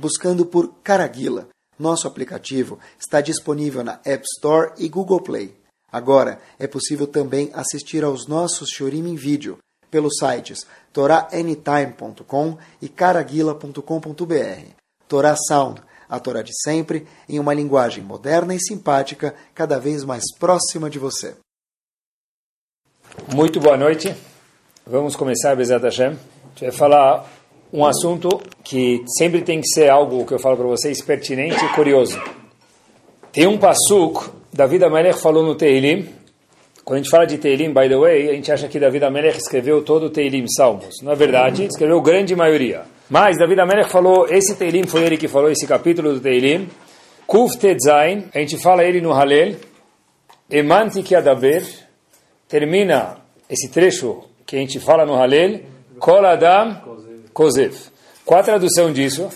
Buscando por Caraguila, nosso aplicativo está disponível na App Store e Google Play. Agora é possível também assistir aos nossos Shorim em vídeo pelos sites toraanytime.com e caraguila.com.br. Torá Sound a Torá de sempre, em uma linguagem moderna e simpática, cada vez mais próxima de você. Muito boa noite. Vamos começar, Bezat Hashem. A gente vai falar um assunto que sempre tem que ser algo que eu falo para vocês pertinente e curioso. Tem um passuk, David Amelech falou no Teilim. Quando a gente fala de Teilim, by the way, a gente acha que David Amelech escreveu todo o Teilim Salmos. Na verdade, escreveu grande maioria. Mas David Amelech falou, esse Teilim foi ele que falou esse capítulo do Teilim. Kuf Tetzain, a gente fala ele no Halel. Emanti Adaber, termina esse trecho que a gente fala no Halel. Kol Adam Kozev. Qual a tradução disso?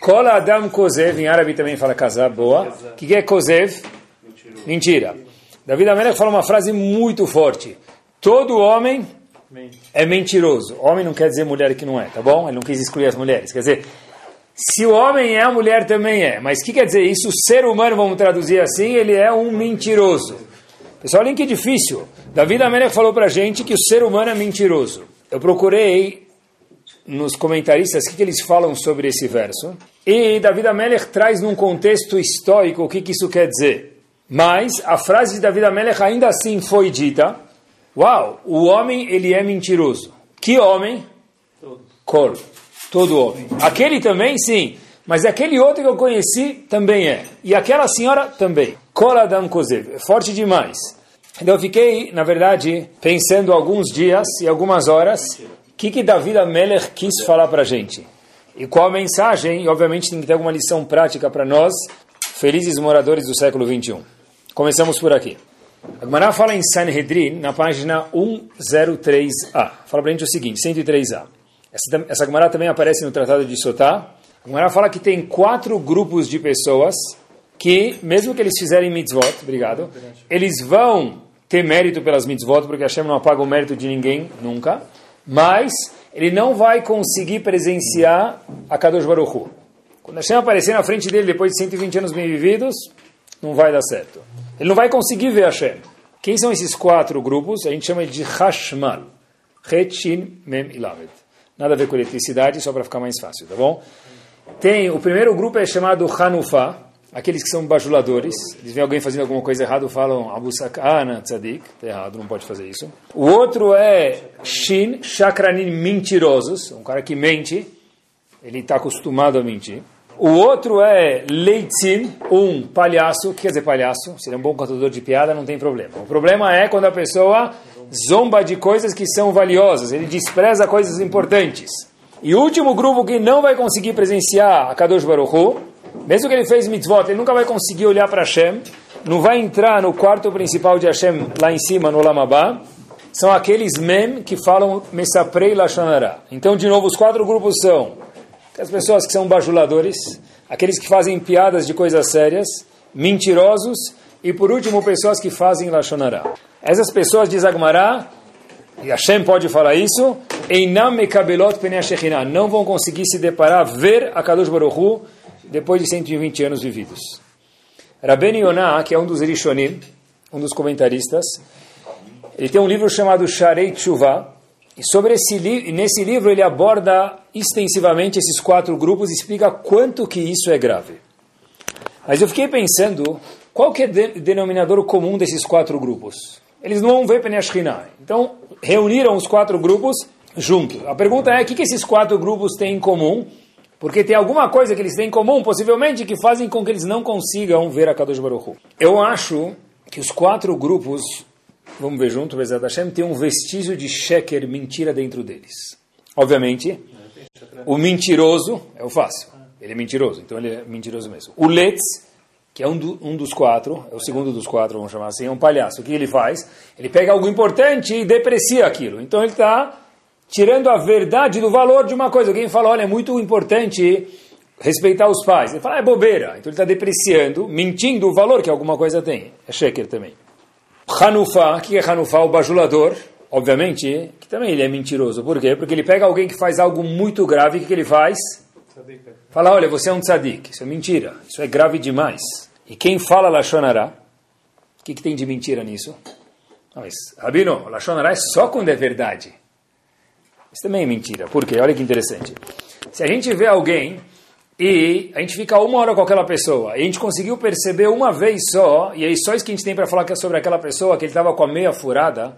Kol Adam Kozev, em árabe também fala casar, boa. O que, que é Kozev? Mentira. David Amelech fala uma frase muito forte. Todo homem é mentiroso. Homem não quer dizer mulher que não é, tá bom? Ele não quis excluir as mulheres. Quer dizer, se o homem é, a mulher também é. Mas o que quer dizer isso? O ser humano, vamos traduzir assim, ele é um mentiroso. Pessoal, olhem que difícil. Davi Amelech falou pra gente que o ser humano é mentiroso. Eu procurei nos comentaristas o que, que eles falam sobre esse verso. E Davi Amelech traz num contexto histórico o que, que isso quer dizer. Mas a frase de Davi Amelech ainda assim foi dita Uau, o homem ele é mentiroso. Que homem? Cor. Todo homem. Aquele também, sim. Mas aquele outro que eu conheci também é. E aquela senhora também. Kol Adam Kozev. É forte demais. Então eu fiquei, na verdade, pensando alguns dias e algumas horas que, que Davi Amelech quis falar para a gente. E qual a mensagem, e obviamente tem que ter alguma lição prática para nós, felizes moradores do século 21. Começamos por aqui. A fala em Sanhedrin, na página 103a. Fala para a gente o seguinte, 103a. Essa, Gemara também aparece no Tratado de Sotá. A fala que tem quatro grupos de pessoas que, mesmo que eles fizerem mitzvot, obrigado, eles vão ter mérito pelas mitzvot, porque Hashem não apaga o mérito de ninguém, nunca, mas ele não vai conseguir presenciar a Kadosh Baruch Hu. Quando Hashem aparecer na frente dele depois de 120 anos bem vividos, não vai dar certo. Ele não vai conseguir ver Hashem. Quem são esses quatro grupos? A gente chama de Hashmal. Rechin, Mem e Lamed. Nada a ver com eletricidade, só para ficar mais fácil, tá bom? Tem, o primeiro grupo é chamado Hanufa, aqueles que são bajuladores. Eles veem alguém fazendo alguma coisa errada, falam Abu Sakana Tzadik, tá errado, não pode fazer isso. O outro é Shin, Shakranin, mentirosos, um cara que mente, ele está acostumado a mentir. O outro é Leitzin, um palhaço. O que quer dizer palhaço? Se ele é um bom contador de piada, não tem problema. O problema é quando a pessoa zomba de coisas que são valiosas, ele despreza coisas importantes. E o último grupo que não vai conseguir presenciar a Kadosh Baruch Hu, mesmo que ele fez mitzvot, ele nunca vai conseguir olhar para Hashem, não vai entrar no quarto principal de Hashem lá em cima, no Lamabá, são aqueles mem que falam Mesaprei Lashonara. Então, de novo, os quatro grupos são as pessoas que são bajuladores, aqueles que fazem piadas de coisas sérias, mentirosos e, por último, pessoas que fazem Lashonará. Essas pessoas, diz Agmará, e Hashem pode falar isso, não vão conseguir se deparar, ver a Kadosh Baruch depois de 120 anos vividos. Rabben Yonah, que é um dos Rishonim, um dos comentaristas, ele tem um livro chamado Sharei Tshuva, e sobre esse li nesse livro ele aborda extensivamente esses quatro grupos e explica quanto que isso é grave. Mas eu fiquei pensando, qual que é o de denominador comum desses quatro grupos? Eles não vão ver Penashkinah. Então, reuniram os quatro grupos juntos. A pergunta é, o que, que esses quatro grupos têm em comum? Porque tem alguma coisa que eles têm em comum, possivelmente, que fazem com que eles não consigam ver a Kadosh Baruch Hu. Eu acho que os quatro grupos vamos ver junto, Bezat Hashem, tem um vestígio de sheker, mentira dentro deles. Obviamente, o mentiroso é o fácil. ele é mentiroso, então ele é mentiroso mesmo. O Letz, que é um, do, um dos quatro, é o segundo dos quatro, vamos chamar assim, é um palhaço. O que ele faz? Ele pega algo importante e deprecia aquilo. Então ele está tirando a verdade do valor de uma coisa. Alguém fala, olha, é muito importante respeitar os pais. Ele fala, ah, é bobeira. Então ele está depreciando, mentindo o valor que alguma coisa tem. É sheker também. Hanufá, o que é Hanufá? O bajulador, obviamente, que também ele é mentiroso. Por quê? Porque ele pega alguém que faz algo muito grave, o que, que ele faz? Fala, olha, você é um tzadik. Isso é mentira. Isso é grave demais. E quem fala Lashonará, o que, que tem de mentira nisso? Não, mas, Rabino, Lashonará é só quando é verdade. Isso também é mentira. Por quê? Olha que interessante. Se a gente vê alguém e a gente fica uma hora com aquela pessoa, e a gente conseguiu perceber uma vez só, e aí só isso que a gente tem para falar é sobre aquela pessoa, que ele estava com a meia furada,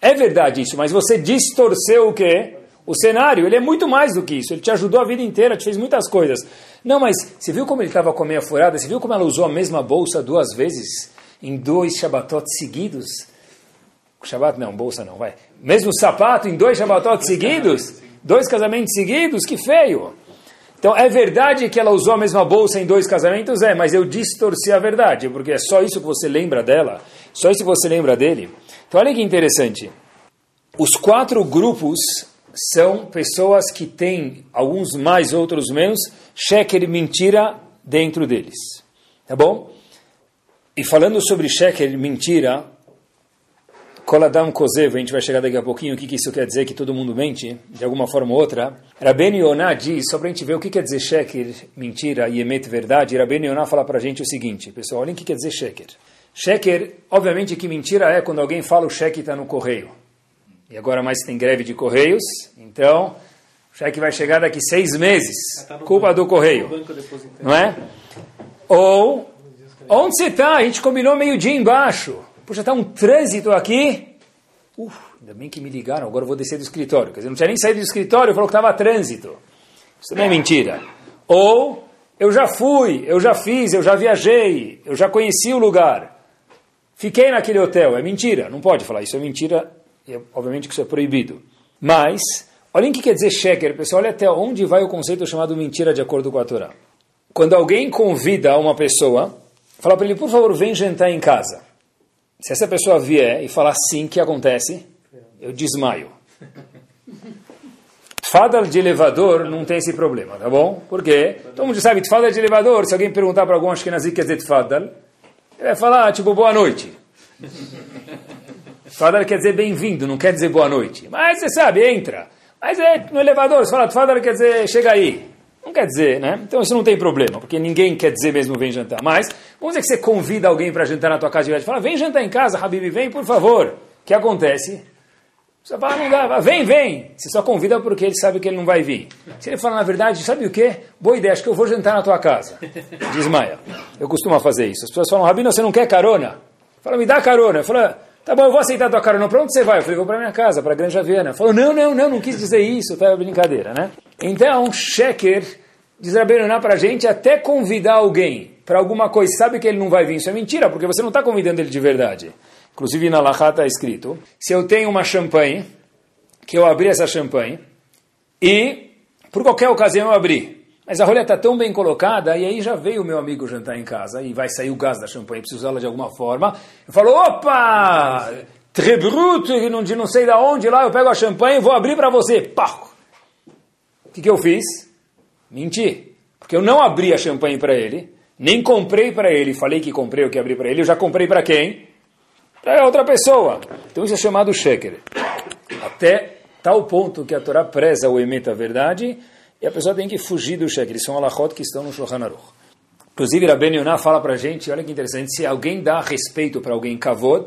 é verdade isso, mas você distorceu o quê? O cenário, ele é muito mais do que isso. Ele te ajudou a vida inteira, te fez muitas coisas. Não, mas você viu como ele estava com a meia furada? Você viu como ela usou a mesma bolsa duas vezes? Em dois Shabbatot seguidos? Shabbat não, bolsa não, vai. Mesmo sapato em dois Shabbatot seguidos? Dois casamentos seguidos? Que feio! Então, é verdade que ela usou a mesma bolsa em dois casamentos? É, mas eu distorci a verdade, porque é só isso que você lembra dela, só isso que você lembra dele. Então, olha que interessante. Os quatro grupos são pessoas que têm, alguns mais, outros menos, sheker mentira dentro deles. Tá bom? E falando sobre sheker mentira, Koladam Kozev, a gente vai chegar daqui a pouquinho, o que, que isso quer dizer, que todo mundo mente, de alguma forma ou outra. Rabben Yonah diz, só para a gente ver o que quer dizer sheker, mentira, e emet, verdade, Rabben Yonah fala para a gente o seguinte, pessoal, olhem o que quer dizer sheker. Sheker, obviamente que mentira é quando alguém fala o cheque está no correio. E agora mais tem greve de correios, então o cheque vai chegar daqui seis meses. Tá culpa banco, do correio. Não é? Ou, onde você está? A gente combinou meio-dia embaixo. Puxa, está um trânsito aqui. Uf, ainda bem que me ligaram, agora eu vou descer do escritório. Quer dizer, não tinha nem saído do escritório, falou que estava trânsito. Isso também é mentira. Ou, eu já fui, eu já fiz, eu já viajei, eu já conheci o lugar. Fiquei naquele hotel. É mentira, não pode falar isso, é mentira e, obviamente que isso é proibido. Mas, olhem o que quer dizer sheker, pessoal, olha até onde vai o conceito chamado mentira de acordo com a Torá. Quando alguém convida uma pessoa, fala para ele, por favor, vem jantar em casa. Se essa pessoa vier e falar sim, o que acontece? Eu desmaio. Fadal de elevador não tem esse problema, tá bom? Por quê? Todo mundo sabe, fadal de elevador, se alguém perguntar para algum ashkenazi que é tfadal, ele vai falar, tipo, boa noite. Tfadal quer dizer bem-vindo, não quer dizer boa noite. Mas você sabe, entra. Mas é no elevador, você fala Tfadal quer dizer chega aí. Não quer dizer, né? Então isso não tem problema, porque ninguém quer dizer mesmo vem jantar. Mas, vamos dizer que você convida alguém para jantar na tua casa e fala, vem jantar em casa, Habib, vem, por favor. O que acontece? Você fala, não dá, vem, vem. Você só convida porque ele sabe que ele não vai vir. Se ele fala, na verdade, sabe o quê? Boa ideia, acho que eu vou jantar na tua casa. Desmaia. Eu costumo fazer isso. As pessoas falam, Rabino, você não quer carona? Fala, me dá carona. Eu falo, Tá bom, eu vou aceitar a tua carona. Para onde você vai? Eu falei, vou para minha casa, para Granja Viana. Falou, não, não, não, não quis dizer isso, tá brincadeira, né? Então, Sheker diz Rabenuná para a gente até convidar alguém para alguma coisa, sabe que ele não vai vir, isso é mentira, porque você não está convidando ele de verdade. Inclusive na Lahá está escrito, se eu tenho uma champanhe, que eu abri essa champanhe, e por qualquer ocasião eu abri, mas a rolha está tão bem colocada, e aí já veio o meu amigo jantar em casa, e vai sair o gás da champanhe, preciso usá-la de alguma forma. Eu falo, opa! Très brut, de não sei da onde lá, eu pego a champanhe e vou abrir para você. Pá! Que, que eu fiz? Menti. Porque eu não abri a champanhe para ele, nem comprei para ele, falei que comprei o que abri para ele, eu já comprei para quem? Para outra pessoa. Então isso é chamado sheker. Até tal ponto que a Torá preza o emeta a verdade, e a pessoa tem que fugir do sheker. São alachot que estão no Shulchan Aruch. Inclusive, Rabben Yonah fala para gente, olha que interessante, se alguém dá respeito para alguém kavod,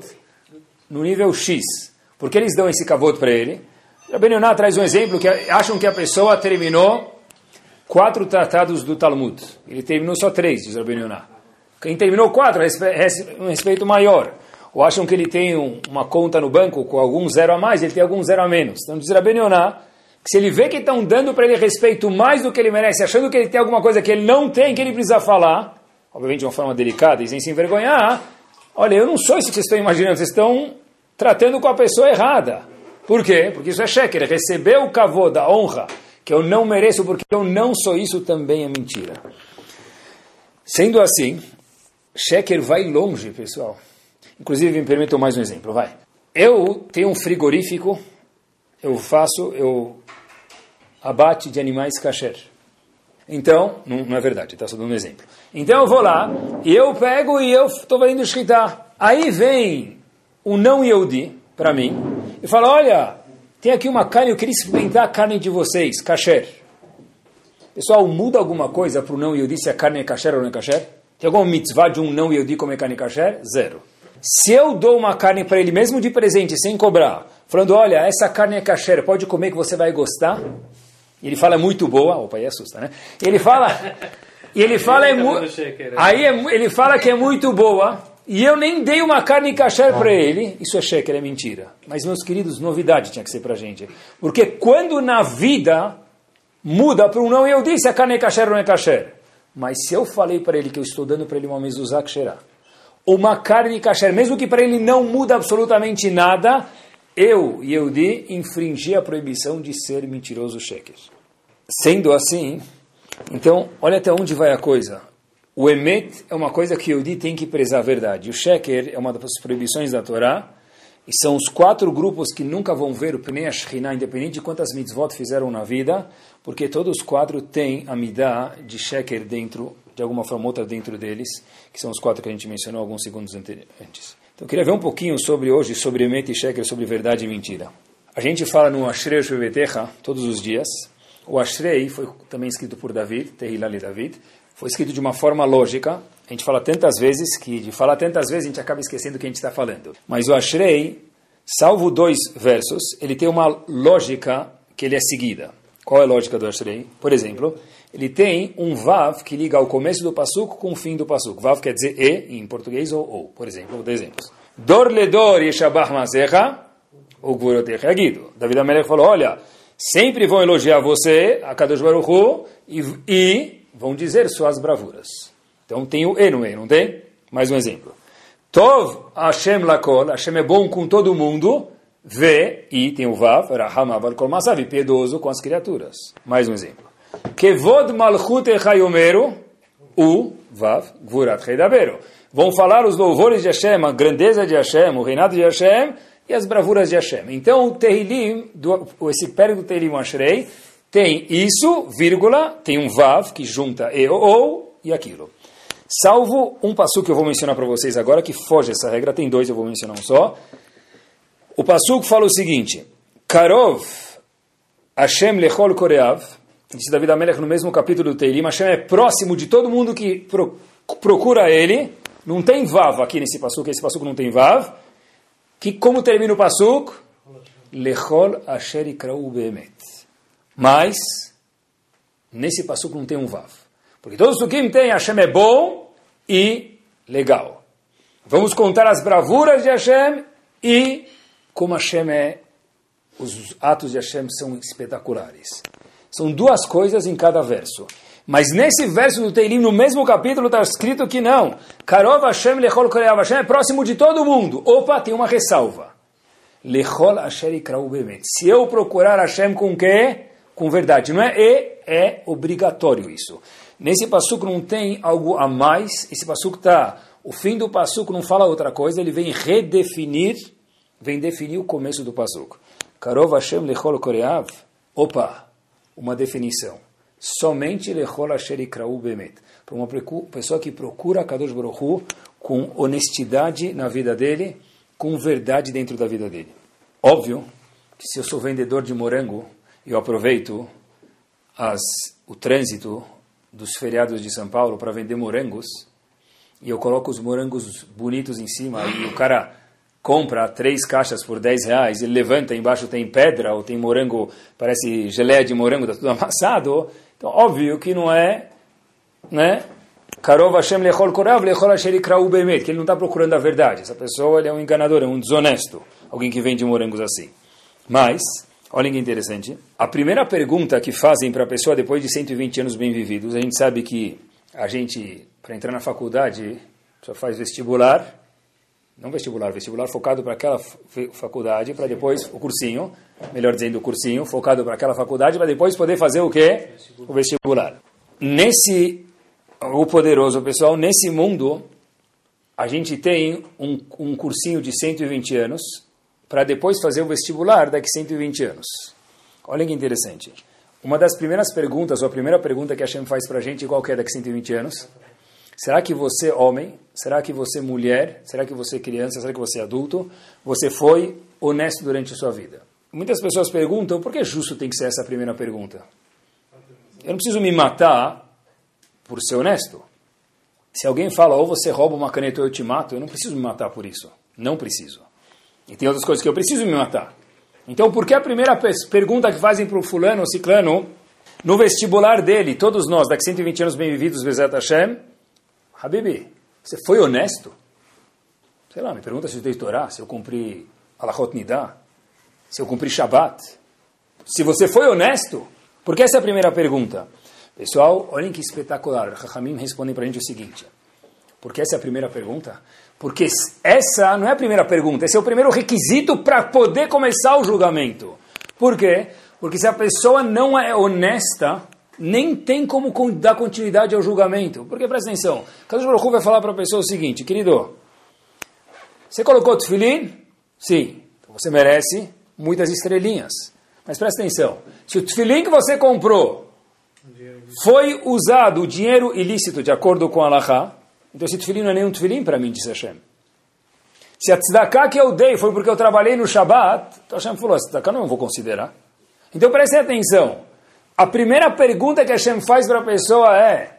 no nível X, por que eles dão esse kavod para ele? Yonah traz um exemplo que acham que a pessoa terminou quatro tratados do Talmud. Ele terminou só três, diz Yonah. Quem terminou quatro, um respeito maior. Ou acham que ele tem um, uma conta no banco com algum zero a mais, ele tem algum zero a menos. Então diz Rabben Yonah, se ele vê que estão dando para ele respeito mais do que ele merece, achando que ele tem alguma coisa que ele não tem, que ele precisa falar, obviamente de uma forma delicada e sem se envergonhar, olha, eu não sou isso que vocês estão imaginando, vocês estão tratando com a pessoa errada. Por quê? Porque isso é cheque, ele recebeu o cavô da honra que eu não mereço porque eu não sou isso, também é mentira. Sendo assim, Sheker vai longe, pessoal. Inclusive, me permitam mais um exemplo, vai. Eu tenho um frigorífico, eu faço, eu abate de animais kasher. Então, não, não é verdade, está só dando um exemplo. Então eu vou lá, e eu pego e eu estou valendo shkita. Aí vem o não Yehudi para mim e fala, olha, tem aqui uma carne, eu queria experimentar a carne de vocês, kasher. Pessoal, muda alguma coisa para o não Yehudi se a carne é kasher ou não é kasher? Tem alguma mitzvah de um não Yehudi comer carne kasher? Zero. Se eu dou uma carne para ele, mesmo de presente, sem cobrar, falando, olha, essa carne é kasher, pode comer que você vai gostar? Ele fala é muito boa, opa, aí assusta, né? Ele fala, e ele fala é muito, aí é, ele fala que é muito boa, e eu nem dei uma carne kasher para ele, isso é sheker, é mentira. Mas meus queridos, novidade tinha que ser para gente, porque quando na vida muda para um não, eu disse a carne é kasher ou não é kasher. Mas se eu falei para ele que eu estou dando para ele uma mezuzá ksherá, uma carne kasher, mesmo que para ele não muda absolutamente nada, eu, Yehudi, infringi a proibição de ser mentiroso sheker. Sendo assim, então, olha até onde vai a coisa. O emet é uma coisa que Yehudi tem que prezar a verdade. O sheker é uma das proibições da Torá, e são os quatro grupos que nunca vão ver o Pnei Ashkinah, independente de quantas mitzvot fizeram na vida, porque todos os quatro têm a midah de sheker dentro, de alguma forma ou outra dentro deles, que são os quatro que a gente mencionou alguns segundos antes. Então eu queria ver um pouquinho sobre hoje, sobre Emet e Sheker, sobre verdade e mentira. A gente fala no Ashrei Shevetecha todos os dias. O Ashrei foi também escrito por David, Tehilali David, foi escrito de uma forma lógica, a gente fala tantas vezes que de falar tantas vezes a gente acaba esquecendo o que a gente está falando. Mas o Ashrei, salvo dois versos, ele tem uma lógica que ele é seguida. Qual é a lógica do Ashrei? Por exemplo, ele tem um Vav que liga o começo do Passuco com o fim do Passuco. Vav quer dizer E em português ou ou. Por exemplo, vou dar exemplos. Dor ledor yeshabach mazecha, o gvurotecha agido. David Amelech falou, olha, sempre vão elogiar você, a Kadosh Baruch e, e vão dizer suas bravuras. Então tem o E no E, não tem? Mais um exemplo. Tov Hashem lakol, Hashem é bom com todo mundo, vê, e tem o Vav, Raham aval kol masav, piedoso com as criaturas. Mais um exemplo. Kevod malchut echayomeru, u, Vav, gvurat heidaberu. Vão falar os louvores de Hashem, a grandeza de Hashem, o reinado de Hashem e as bravuras de Hashem. Então o Tehilim, esse périodo do Tehilim Ashrei, tem isso, vírgula, tem um Vav que junta e ou e aquilo. Salvo um passo que eu vou mencionar para vocês agora, que foge essa regra, tem dois, eu vou mencionar um só. O passo fala o seguinte: Karov Hashem lechol koreav, disse David Amelech no mesmo capítulo do Teilim, Hashem é próximo de todo mundo que pro, procura ele. Não tem vav aqui nesse que esse passuco não tem vav. Que como termina o passuco? Lechol asher ikrau beemet. Mas, nesse passuco não tem um vav. Porque todos os sukim tem Hashem é bom e legal. Vamos contar as bravuras de Hashem e como Hashem é, os atos de Hashem são espetaculares. São duas coisas em cada verso. Mas nesse verso do Teilim, no mesmo capítulo, está escrito que não. Karov Hashem lechol koreav. Hashem é próximo de todo mundo. Opa, tem uma ressalva. Lechol Hashem ikrau bemet. Se eu procurar Hashem com quê? Com verdade. Não é e, é obrigatório isso. Nesse passuco não tem algo a mais. Esse passuco está... O fim do passuco não fala outra coisa. Ele vem redefinir, vem definir o começo do passuco. Karov Hashem lechol koreav. Opa, uma definição. Somente lechol asher ikrau bemet. Para uma pessoa que procura Kadosh Baruch com honestidade na vida dele, com verdade dentro da vida dele. Óbvio que se eu sou vendedor de morango, eu aproveito as, o trânsito dos feriados de São Paulo para vender morangos, e eu coloco os morangos bonitos em cima, e o cara compra três caixas por 10 reais, ele levanta, embaixo tem pedra, ou tem morango, parece geleia de morango, está tudo amassado, então óbvio que não é, né, lechol korav lechol que ele não está procurando a verdade, essa pessoa ele é um enganador, é um desonesto, alguém que vende morangos assim. Mas, olhem que interessante, a primeira pergunta que fazem para a pessoa depois de 120 anos bem vividos, a gente sabe que a gente, para entrar na faculdade, só faz vestibular, Não vestibular, vestibular focado para aquela faculdade, para depois o cursinho, melhor dizendo, o cursinho, focado para aquela faculdade, para depois poder fazer o quê? O vestibular. Nesse, o poderoso pessoal, nesse mundo, a gente tem um, um cursinho de 120 anos, para depois fazer o vestibular daqui 120 anos. Olha que interessante. Uma das primeiras perguntas, ou a primeira pergunta que a Hashem faz para a gente, qual que é daqui 120 anos? Será que você, homem, será que você, mulher, será que você, criança, será que você, adulto, você foi honesto durante a sua vida? Muitas pessoas perguntam, por que justo tem que ser essa primeira pergunta? Eu não preciso me matar por ser honesto. Se alguém fala, ou você rouba uma caneta ou eu te mato, eu não preciso me matar por isso. Não preciso. E tem outras coisas que eu preciso me matar. Então, por que a primeira pergunta que fazem para o fulano ou ciclano, no vestibular dele, todos nós, daqui 120 anos bem-vividos, Bezat Hashem, Habibi, você foi honesto? Sei lá, me pergunta se eu dei Torá, se eu cumpri Alachot Nidah, se eu cumpri Shabbat. Se você foi honesto, porque essa é a primeira pergunta. Pessoal, olhem que espetacular. Rahamim responde para a gente o seguinte. Porque essa é a primeira pergunta? Porque essa não é a primeira pergunta, esse é o primeiro requisito para poder começar o julgamento. Por quê? Porque se a pessoa não é honesta, nem tem como dar continuidade ao julgamento. Porque presta atenção, Kadosh Baruch vai falar para a pessoa o seguinte, querido, você colocou tefilin? Sim. Então você merece muitas estrelinhas. Mas presta atenção, se o tefilin que você comprou foi usado o dinheiro ilícito de acordo com a Allahá, então esse tefilin não é nenhum tefilin para mim, disse Hashem. Se a tzedakah que eu dei foi porque eu trabalhei no Shabat, então Hashem falou, a tzedakah não vou considerar. Então prestem atenção, a primeira pergunta que Hashem faz para a pessoa é: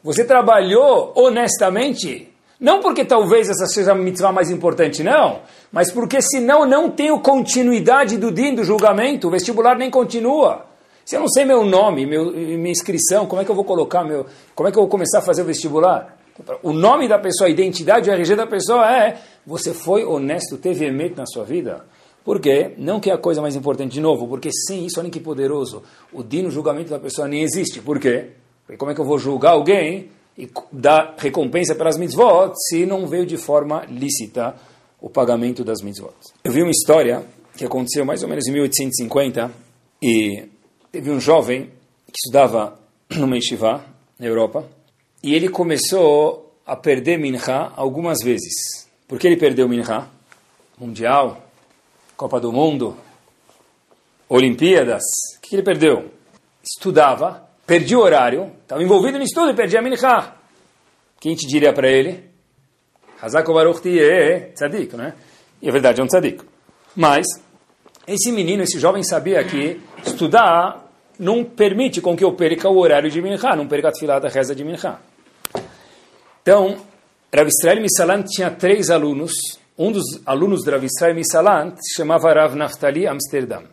você trabalhou honestamente? Não porque talvez essa seja a mitzvah mais importante, não, mas porque senão não tenho continuidade do din, do julgamento, o vestibular nem continua. Se eu não sei meu nome, meu, minha inscrição, como é que eu vou colocar meu. Como é que eu vou começar a fazer o vestibular? O nome da pessoa, a identidade, o RG da pessoa é: você foi honesto, teve emet na sua vida? Por quê? Não que é a coisa mais importante, de novo, porque sem isso, olha que poderoso, o dino julgamento da pessoa nem existe. Por quê? Porque como é que eu vou julgar alguém e dar recompensa pelas mitzvot se não veio de forma lícita o pagamento das mitzvot? Eu vi uma história que aconteceu mais ou menos em 1850 e teve um jovem que estudava no yeshiva na Europa e ele começou a perder minha algumas vezes. Por que ele perdeu minha? Mundial, Copa do Mundo, Olimpíadas, o que ele perdeu? Estudava, perdia o horário, estava envolvido no estudo e perdia a minchá. Quem te diria para ele? Hazako Baruch é tzadik, né? E a verdade é um tzadik. Mas, esse menino, esse jovem sabia que estudar não permite com que eu perca o horário de minchá, não perca a tefilá da reza de minchá. Então, Rav Israel Misalan tinha três alunos um dos alunos de Rav Israel Misalant se chamava Rav Naftali Amsterdam.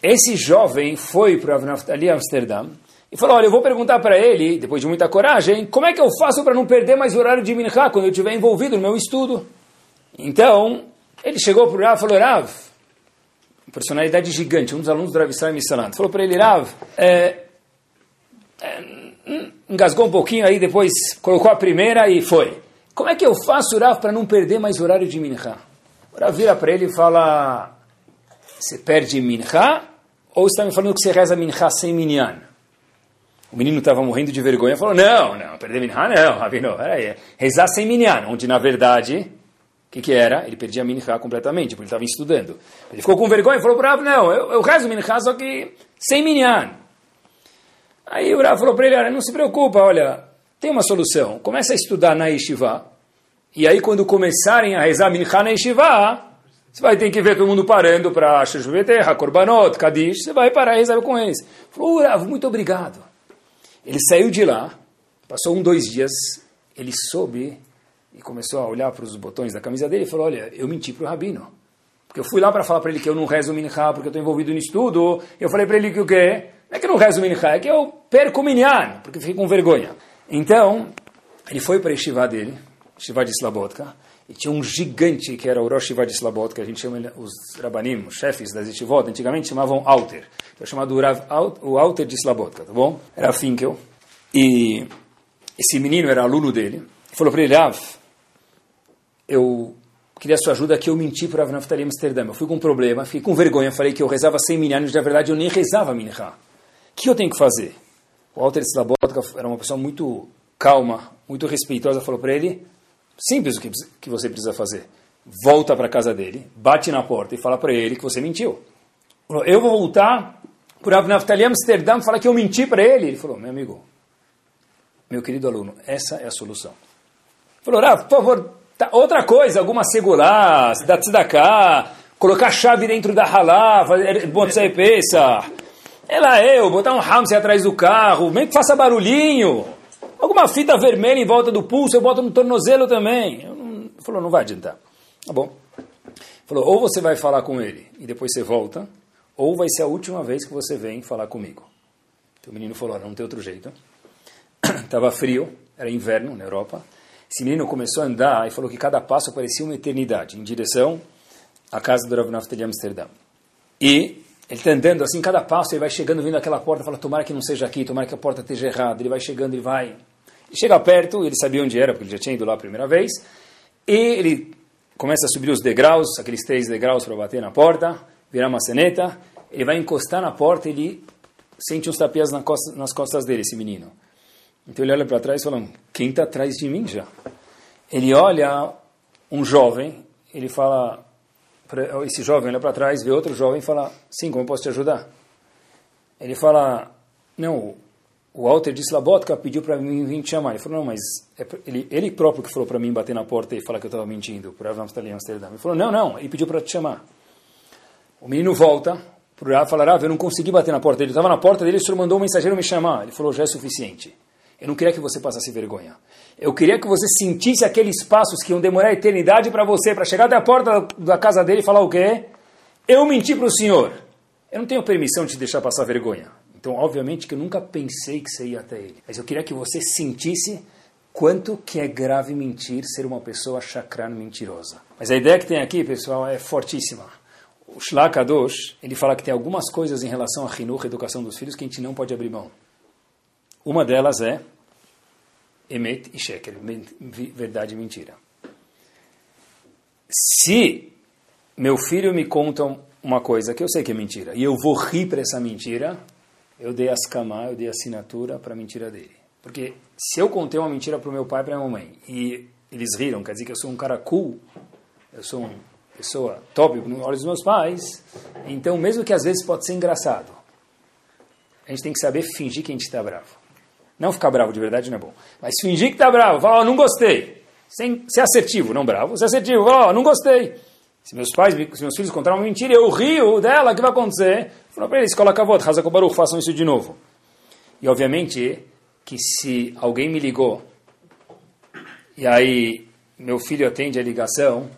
Esse jovem foi para Rav Naftali Amsterdam e falou, olha, eu vou perguntar para ele, depois de muita coragem, como é que eu faço para não perder mais o horário de Minha quando eu estiver envolvido no meu estudo? Então, ele chegou para o Rav e falou, Rav, personalidade gigante, um dos alunos do Rav Israel Misalant, falou para ele, Rav, é, é, engasgou um pouquinho aí, depois colocou a primeira e foi. Como é que eu faço, Rav, para não perder mais horário de Minha? O Rav vira para ele e fala, você perde Minha ou está me falando que você reza Minha sem Minyan? O menino estava morrendo de vergonha falou, não, não, perder Minha não, Ravino, peraí, rezar sem Minyan, onde na verdade, o que, que era? Ele perdia Minha completamente, porque ele estava estudando. Ele ficou com vergonha e falou para o Rav, não, eu, eu rezo Minha só que sem Minyan. Aí o Rav falou para ele, não se preocupa, olha, tem uma solução. Começa a estudar na Yeshiva. E aí, quando começarem a rezar Mincha na Yeshiva, você vai ter que ver todo mundo parando para Sheshuvete, Korbanot, Kadish. Você vai parar e rezar com eles. Falou, Rav, muito obrigado. Ele saiu de lá, passou um, dois dias, ele soube e começou a olhar para os botões da camisa dele e falou, olha, eu menti para o Rabino. Porque eu fui lá para falar para ele que eu não rezo Mincha porque eu estou envolvido no estudo. Eu falei para ele que o quê? Não é que eu não rezo Mincha, é que eu perco o Minyan, porque fico com vergonha. Então, ele foi para a Yeshiva dele, Yeshiva de Slabotka, e tinha um gigante que era o Rosh Yeshiva de Slabotka, a gente chama os Rabanim, os chefes das Yeshivot, antigamente chamavam Alter, então chamado o Alter de Slabotka, tá bom? Era Finkel, e esse menino era aluno dele, falou para ele, Rav, eu queria sua ajuda que eu menti para Rav Naftali Amsterdã. Eu fui com um problema, fiquei com vergonha, falei que eu rezava 100 milhares, na verdade eu nem rezava Minha. Que eu tenho que fazer? O Walter Slabotka era uma pessoa muito calma, muito respeitosa, falou para ele, simples o que, que você precisa fazer. Volta para a casa dele, bate na porta e fala para ele que você mentiu. Eu vou voltar para Naftali Amsterdã falar que eu menti para ele. Ele falou, meu amigo, meu querido aluno, essa é a solução. Falou, Rav, por favor, tá, outra coisa, alguma segurá, da tzedakah, colocar chave dentro da halá, fazer botzai peça. Ela é eu, botar um hamster atrás do carro, meio que faça barulhinho. Alguma fita vermelha em volta do pulso, eu boto no tornozelo também. Não, falou, não vai adiantar. Tá bom. Falou, ou você vai falar com ele e depois você volta, ou vai ser a última vez que você vem falar comigo. Então o menino falou, não tem outro jeito. Estava frio, era inverno na Europa. Esse menino começou a andar e falou que cada passo parecia uma eternidade, em direção à casa do Rav de Amsterdã. E ele está andando assim, cada passo ele vai chegando, vindo aquela porta, fala, tomara que não seja aqui, tomara que a porta esteja errada. Ele vai chegando, ele vai... Ele chega perto, ele sabia onde era, porque ele já tinha ido lá a primeira vez. E ele começa a subir os degraus, aqueles três degraus para bater na porta, virar uma ceneta. Ele vai encostar na porta ele sente uns tapias nas costas, dele, esse menino. Então ele olha para trás e fala, quem está atrás de mim já? Ele olha um jovem, ele fala, esse jovem olha para trás, vê outro jovem e fala, sim, como posso te ajudar? Ele fala, não, o Walter de Slabotka pediu para mim vir te chamar. Ele falou, não, mas é ele, ele próprio que falou para mim bater na porta e falar que eu estava mentindo, por Amsterdã, Amsterdã. Ele falou, não, não, ele pediu para te chamar. O menino volta para o Rav e fala, Rav, eu não consegui bater na porta. Ele estava na porta dele, o senhor mandou um mensageiro me chamar. Ele falou, já é suficiente. Eu não queria que você passasse vergonha. Eu queria que você sentisse aqueles passos que iam demorar a eternidade para você, para chegar até a porta da casa dele e falar o quê? Eu menti para o senhor. Eu não tenho permissão de te deixar passar vergonha. Então, obviamente que eu nunca pensei que você ia até ele. Mas eu queria que você sentisse quanto que é grave mentir, ser uma pessoa chakran mentirosa. Mas a ideia que tem aqui, pessoal, é fortíssima. O Shlakadosh, ele fala que tem algumas coisas em relação a Hinuch, educação dos filhos, que a gente não pode abrir mão. Uma delas é Emet e Sheker, verdade e mentira. Se meu filho me conta uma coisa que eu sei que é mentira, e eu vou rir para essa mentira, eu dei as camar, eu dei assinatura para a mentira dele. Porque se eu contei uma mentira para o meu pai e para a minha mãe, e eles riram, quer dizer que eu sou um cara cool, eu sou uma pessoa top nos olhos dos meus pais, então mesmo que às vezes pode ser engraçado, a gente tem que saber fingir que a gente está bravo. Não ficar bravo de verdade não é bom. Mas fingir que está bravo, falar, oh, não gostei. Sem ser assertivo, não bravo, ser assertivo, falar, oh, não gostei. Se meus pais, se meus filhos contaram uma mentira, eu rio dela, o que vai acontecer? Falou para eles, coloca a voz, Hazak Baruch, façam isso de novo. E obviamente que se alguém me ligou, e aí meu filho atende a ligação,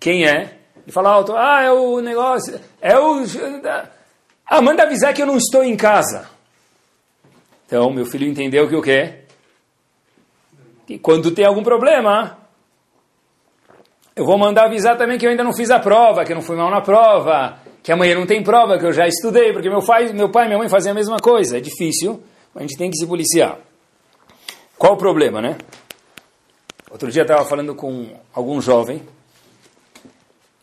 quem é? Ele fala alto, ah, é o negócio, é o... Ah, manda avisar que eu não estou em casa. Então, meu filho entendeu que o quê? Que quando tem algum problema, eu vou mandar avisar também que eu ainda não fiz a prova, que eu não fui mal na prova, que amanhã não tem prova, que eu já estudei, porque meu pai, meu pai e minha mãe faziam a mesma coisa. É difícil, mas a gente tem que se policiar. Qual o problema, né? Outro dia eu estava falando com algum jovem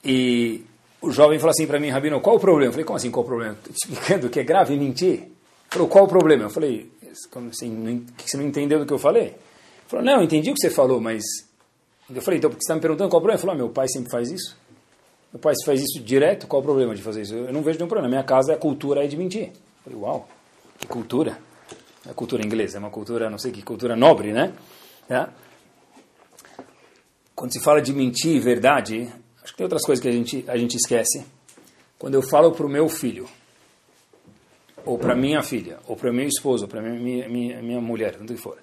e o jovem falou assim para mim, Rabino, qual o problema? Eu falei, como assim qual o problema? Estou te explicando que é grave mentir. Ele falou, qual o problema? Eu falei, como assim, que você não entendeu do que eu falei? Ele falou, não, eu entendi o que você falou, mas... Eu falei, então, porque você está me perguntando qual o problema? Ele falou, ah, meu pai sempre faz isso. Meu pai faz isso direto, qual o problema de fazer isso? Eu não vejo nenhum problema. Minha casa a cultura é de mentir. Eu falei, uau, que cultura. A cultura inglesa é uma cultura, não sei que cultura nobre, né? É. Quando se fala de mentir verdade, acho que tem outras coisas que a gente, a gente esquece. Quando eu falo para o meu filho, ou para minha filha, ou para meu esposo, ou para minha, minha, minha mulher, tanto que for.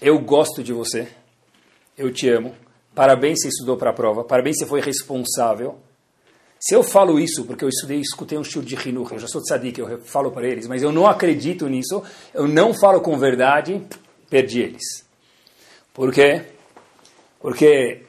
Eu gosto de você, eu te amo, parabéns se estudou para a prova, parabéns se foi responsável. Se eu falo isso porque eu estudei, escutei um show de Hinur, eu já sou tzadik, eu falo para eles, mas eu não acredito nisso, eu não falo com verdade, perdi eles. Por quê? Porque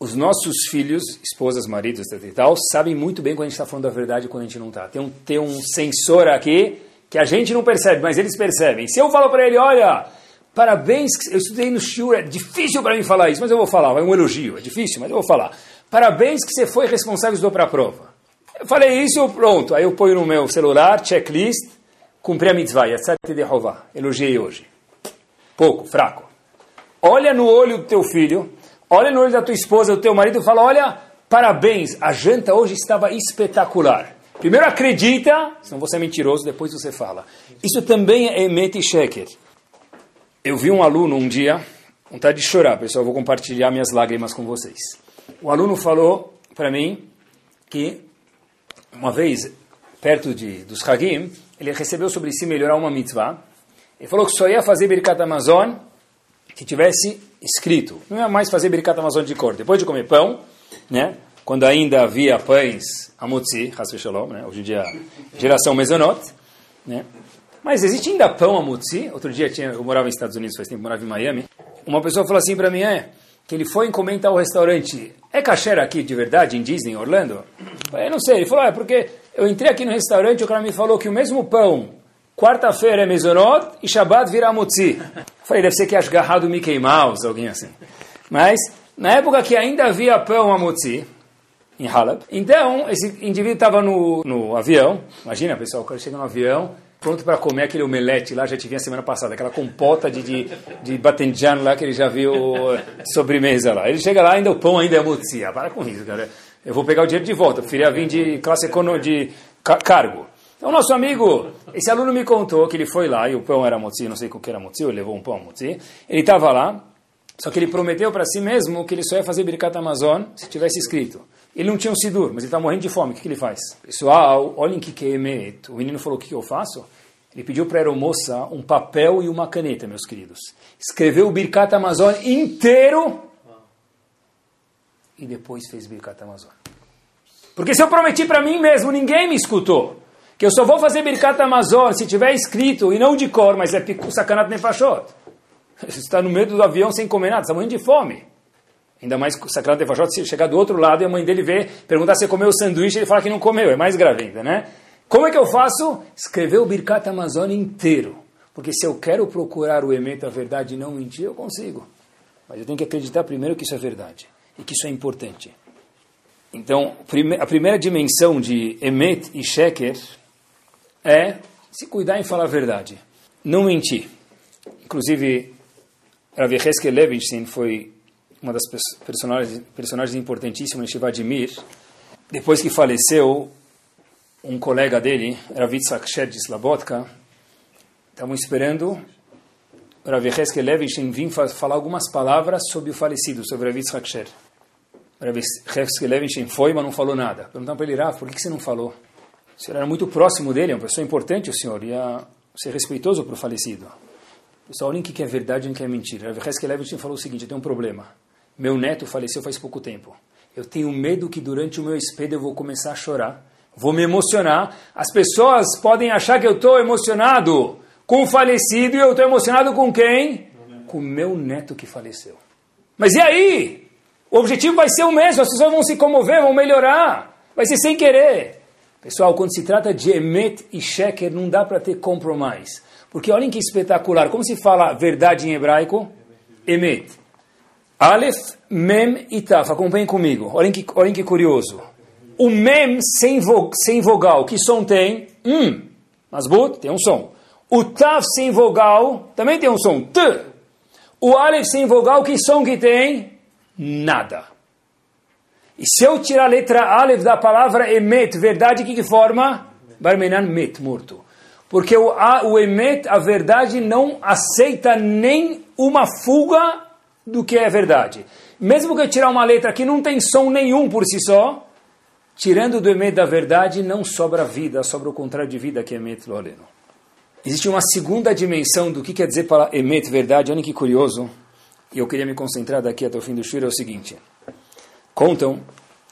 os nossos filhos, esposas, maridos, e tal, sabem muito bem quando a gente está falando da verdade e quando a gente não está. Tem um, tem um sensor aqui que a gente não percebe, mas eles percebem. Se eu falo para ele, olha, parabéns, eu estudei no Shur, é difícil para mim falar isso, mas eu vou falar, é um elogio, é difícil, mas eu vou falar. Parabéns que você foi responsável e estudou para a prova. Eu falei isso, pronto, aí eu ponho no meu celular, checklist, cumpri a mitzvah, yatzat de Hová, elogiei hoje. Pouco, fraco. Olha no olho do teu filho, olha no olho da tua esposa, do teu marido e fala, olha, parabéns, a janta hoje estava espetacular. Primeiro acredita, senão você é mentiroso, depois você fala. Isso também é emet e sheker. Eu vi um aluno um dia, vontade de chorar, pessoal, vou compartilhar minhas lágrimas com vocês. O aluno falou para mim que uma vez, perto de, dos Hagim, ele recebeu sobre si melhorar uma mitzvah. Ele falou que só ia fazer Birkat Amazon que tivesse escrito. Não ia mais fazer Birkat Amazon de cor. Depois de comer pão, né? quando ainda havia pães amutzi, Shalom, né? hoje em dia geração Mezonot, né? Mas existe ainda pão amutzi? Outro dia tinha, eu morava nos Estados Unidos, faz tempo, morava em Miami. Uma pessoa falou assim para mim, é, que ele foi comentar o restaurante. É kasher aqui de verdade, em Disney, Orlando? Eu não sei. Ele falou, é porque eu entrei aqui no restaurante e o cara me falou que o mesmo pão, quarta-feira é mezonot e Shabbat vira amutzi. Falei, deve ser que é agarrado Mickey Mouse, alguém assim. Mas, na época que ainda havia pão amutzi, em Halab, então esse indivíduo estava no, no avião, imagina pessoal, o cara chega no avião, pronto para comer aquele omelete lá, já tive a semana passada, aquela compota de, de, de batenjan lá que ele já viu sobremesa lá. Ele chega lá, ainda o pão ainda é mutzi. Ah, para com isso, cara. Eu vou pegar o dinheiro de volta, preferia vir de classe econo, de cargo. Então, nosso amigo, esse aluno me contou que ele foi lá e o pão era mutzi, não sei o que era mutzi, ele levou um pão mutzi. Ele estava lá, só que ele prometeu para si mesmo que ele só ia fazer Birkat Amazon se tivesse escrito. Ele não tinha um sidur, mas ele está morrendo de fome. O que, que, ele faz? Pessoal, olhem que que O menino falou, o que, que eu faço? Ele pediu para a aeromoça um papel e uma caneta, meus queridos. Escreveu o Birkat Amazon inteiro e depois fez Birkat Amazon. Porque se eu prometi para mim mesmo, ninguém me escutou. Que eu só vou fazer Birkat Amazon se tiver escrito, e não de cor, mas é sacanat nefashot. Você está no meio do avião sem comer nada, está morrendo de fome. Ainda mais Sacrato de Fajot, se chegar do outro lado e a mãe dele ver, perguntar se comeu o sanduíche, ele fala que não comeu, é mais grave ainda, né? Como é que eu faço? Escrever o Birkat Amazônia inteiro. Porque se eu quero procurar o Emet, a verdade, e não mentir, eu consigo. Mas eu tenho que acreditar primeiro que isso é verdade e que isso é importante. Então, a primeira dimensão de Emet e Sheker é se cuidar em falar a verdade, não mentir. Inclusive, Rav Yecheskel Levinstein foi uma das personagens, personagens importantíssimas de Shivadimir, depois que faleceu, um colega dele, Rav Yitzhak de Slabotka, estavam esperando Rav Yecheskel Levinstein vir falar algumas palavras sobre o falecido, sobre Rav Yitzhak Sher. Rav Yecheskel Levinstein foi, mas não falou nada. Perguntaram para ele, Rav, por que você não falou? O senhor era muito próximo dele, é uma pessoa importante, o senhor, ia ser respeitoso para o falecido. Pessoal, olhem o que é verdade e o que é mentira. Rav Levinstein falou o seguinte, eu tenho um problema. Meu neto faleceu faz pouco tempo. Eu tenho medo que durante o meu espelho eu vou começar a chorar. Vou me emocionar. As pessoas podem achar que eu estou emocionado com o falecido e eu estou emocionado com quem? Com meu neto que faleceu. Mas e aí? O objetivo vai ser o mesmo. As pessoas vão se comover, vão melhorar. Vai ser sem querer. Pessoal, quando se trata de emet e sheker, não dá para ter compromise. Porque olhem que espetacular. Como se fala verdade em hebraico? Emet. Aleph, Mem e Taf. Acompanhem comigo. Olhem que, olhem que curioso. O Mem sem, vo, sem vogal, que som tem? Um. Masbut tem um som. O Taf sem vogal também tem um som. T. O Aleph sem vogal, que som que tem? Nada. E se eu tirar a letra Aleph da palavra Emet, verdade, que, que forma? Barmenan Met, morto. Porque o, a, o Emet, a verdade, não aceita nem uma fuga do que é verdade. Mesmo que eu tirar uma letra que não tem som nenhum por si só, tirando do emet da verdade, não sobra vida, sobra o contrário de vida que é emet loleno. Existe uma segunda dimensão do que quer dizer para emet verdade, olha que curioso, e eu queria me concentrar daqui até o fim do shur, é o seguinte. Contam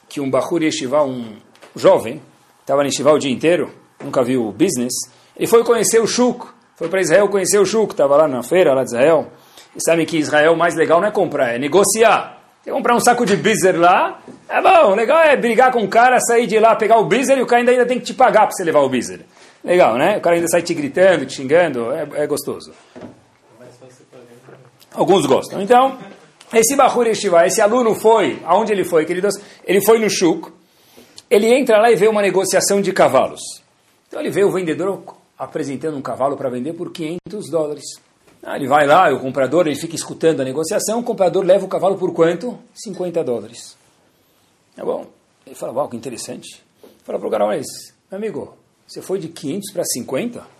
que um Bahur Yeshiva, um jovem, estava em Yeshiva o dia inteiro, nunca viu o business, ele foi conhecer o Shuk, foi para Israel conhecer o Shuk, estava lá na feira lá de Israel, e sabem que Israel mais legal não é comprar, é negociar. Você comprar um saco de bizer lá, é bom, legal é brigar com o cara, sair de lá, pegar o bizer e o cara ainda, ainda tem que te pagar para você levar o bizer. Legal, né? O cara ainda sai te gritando, te xingando, é, é gostoso. Alguns gostam. Então, esse Bahur Yeshiva, esse aluno foi, aonde ele foi, queridos? Ele foi no Shuk, ele entra lá e vê uma negociação de cavalos. Então ele vê o vendedor apresentando um cavalo para vender por 500 dólares. Ah, ele vai lá, o comprador, ele fica escutando a negociação, o comprador leva o cavalo por quanto? 50 dólares. Tá bom. Ele fala, uau, que interessante. Fala para o cara, mas, meu amigo, você foi de 500 para 50?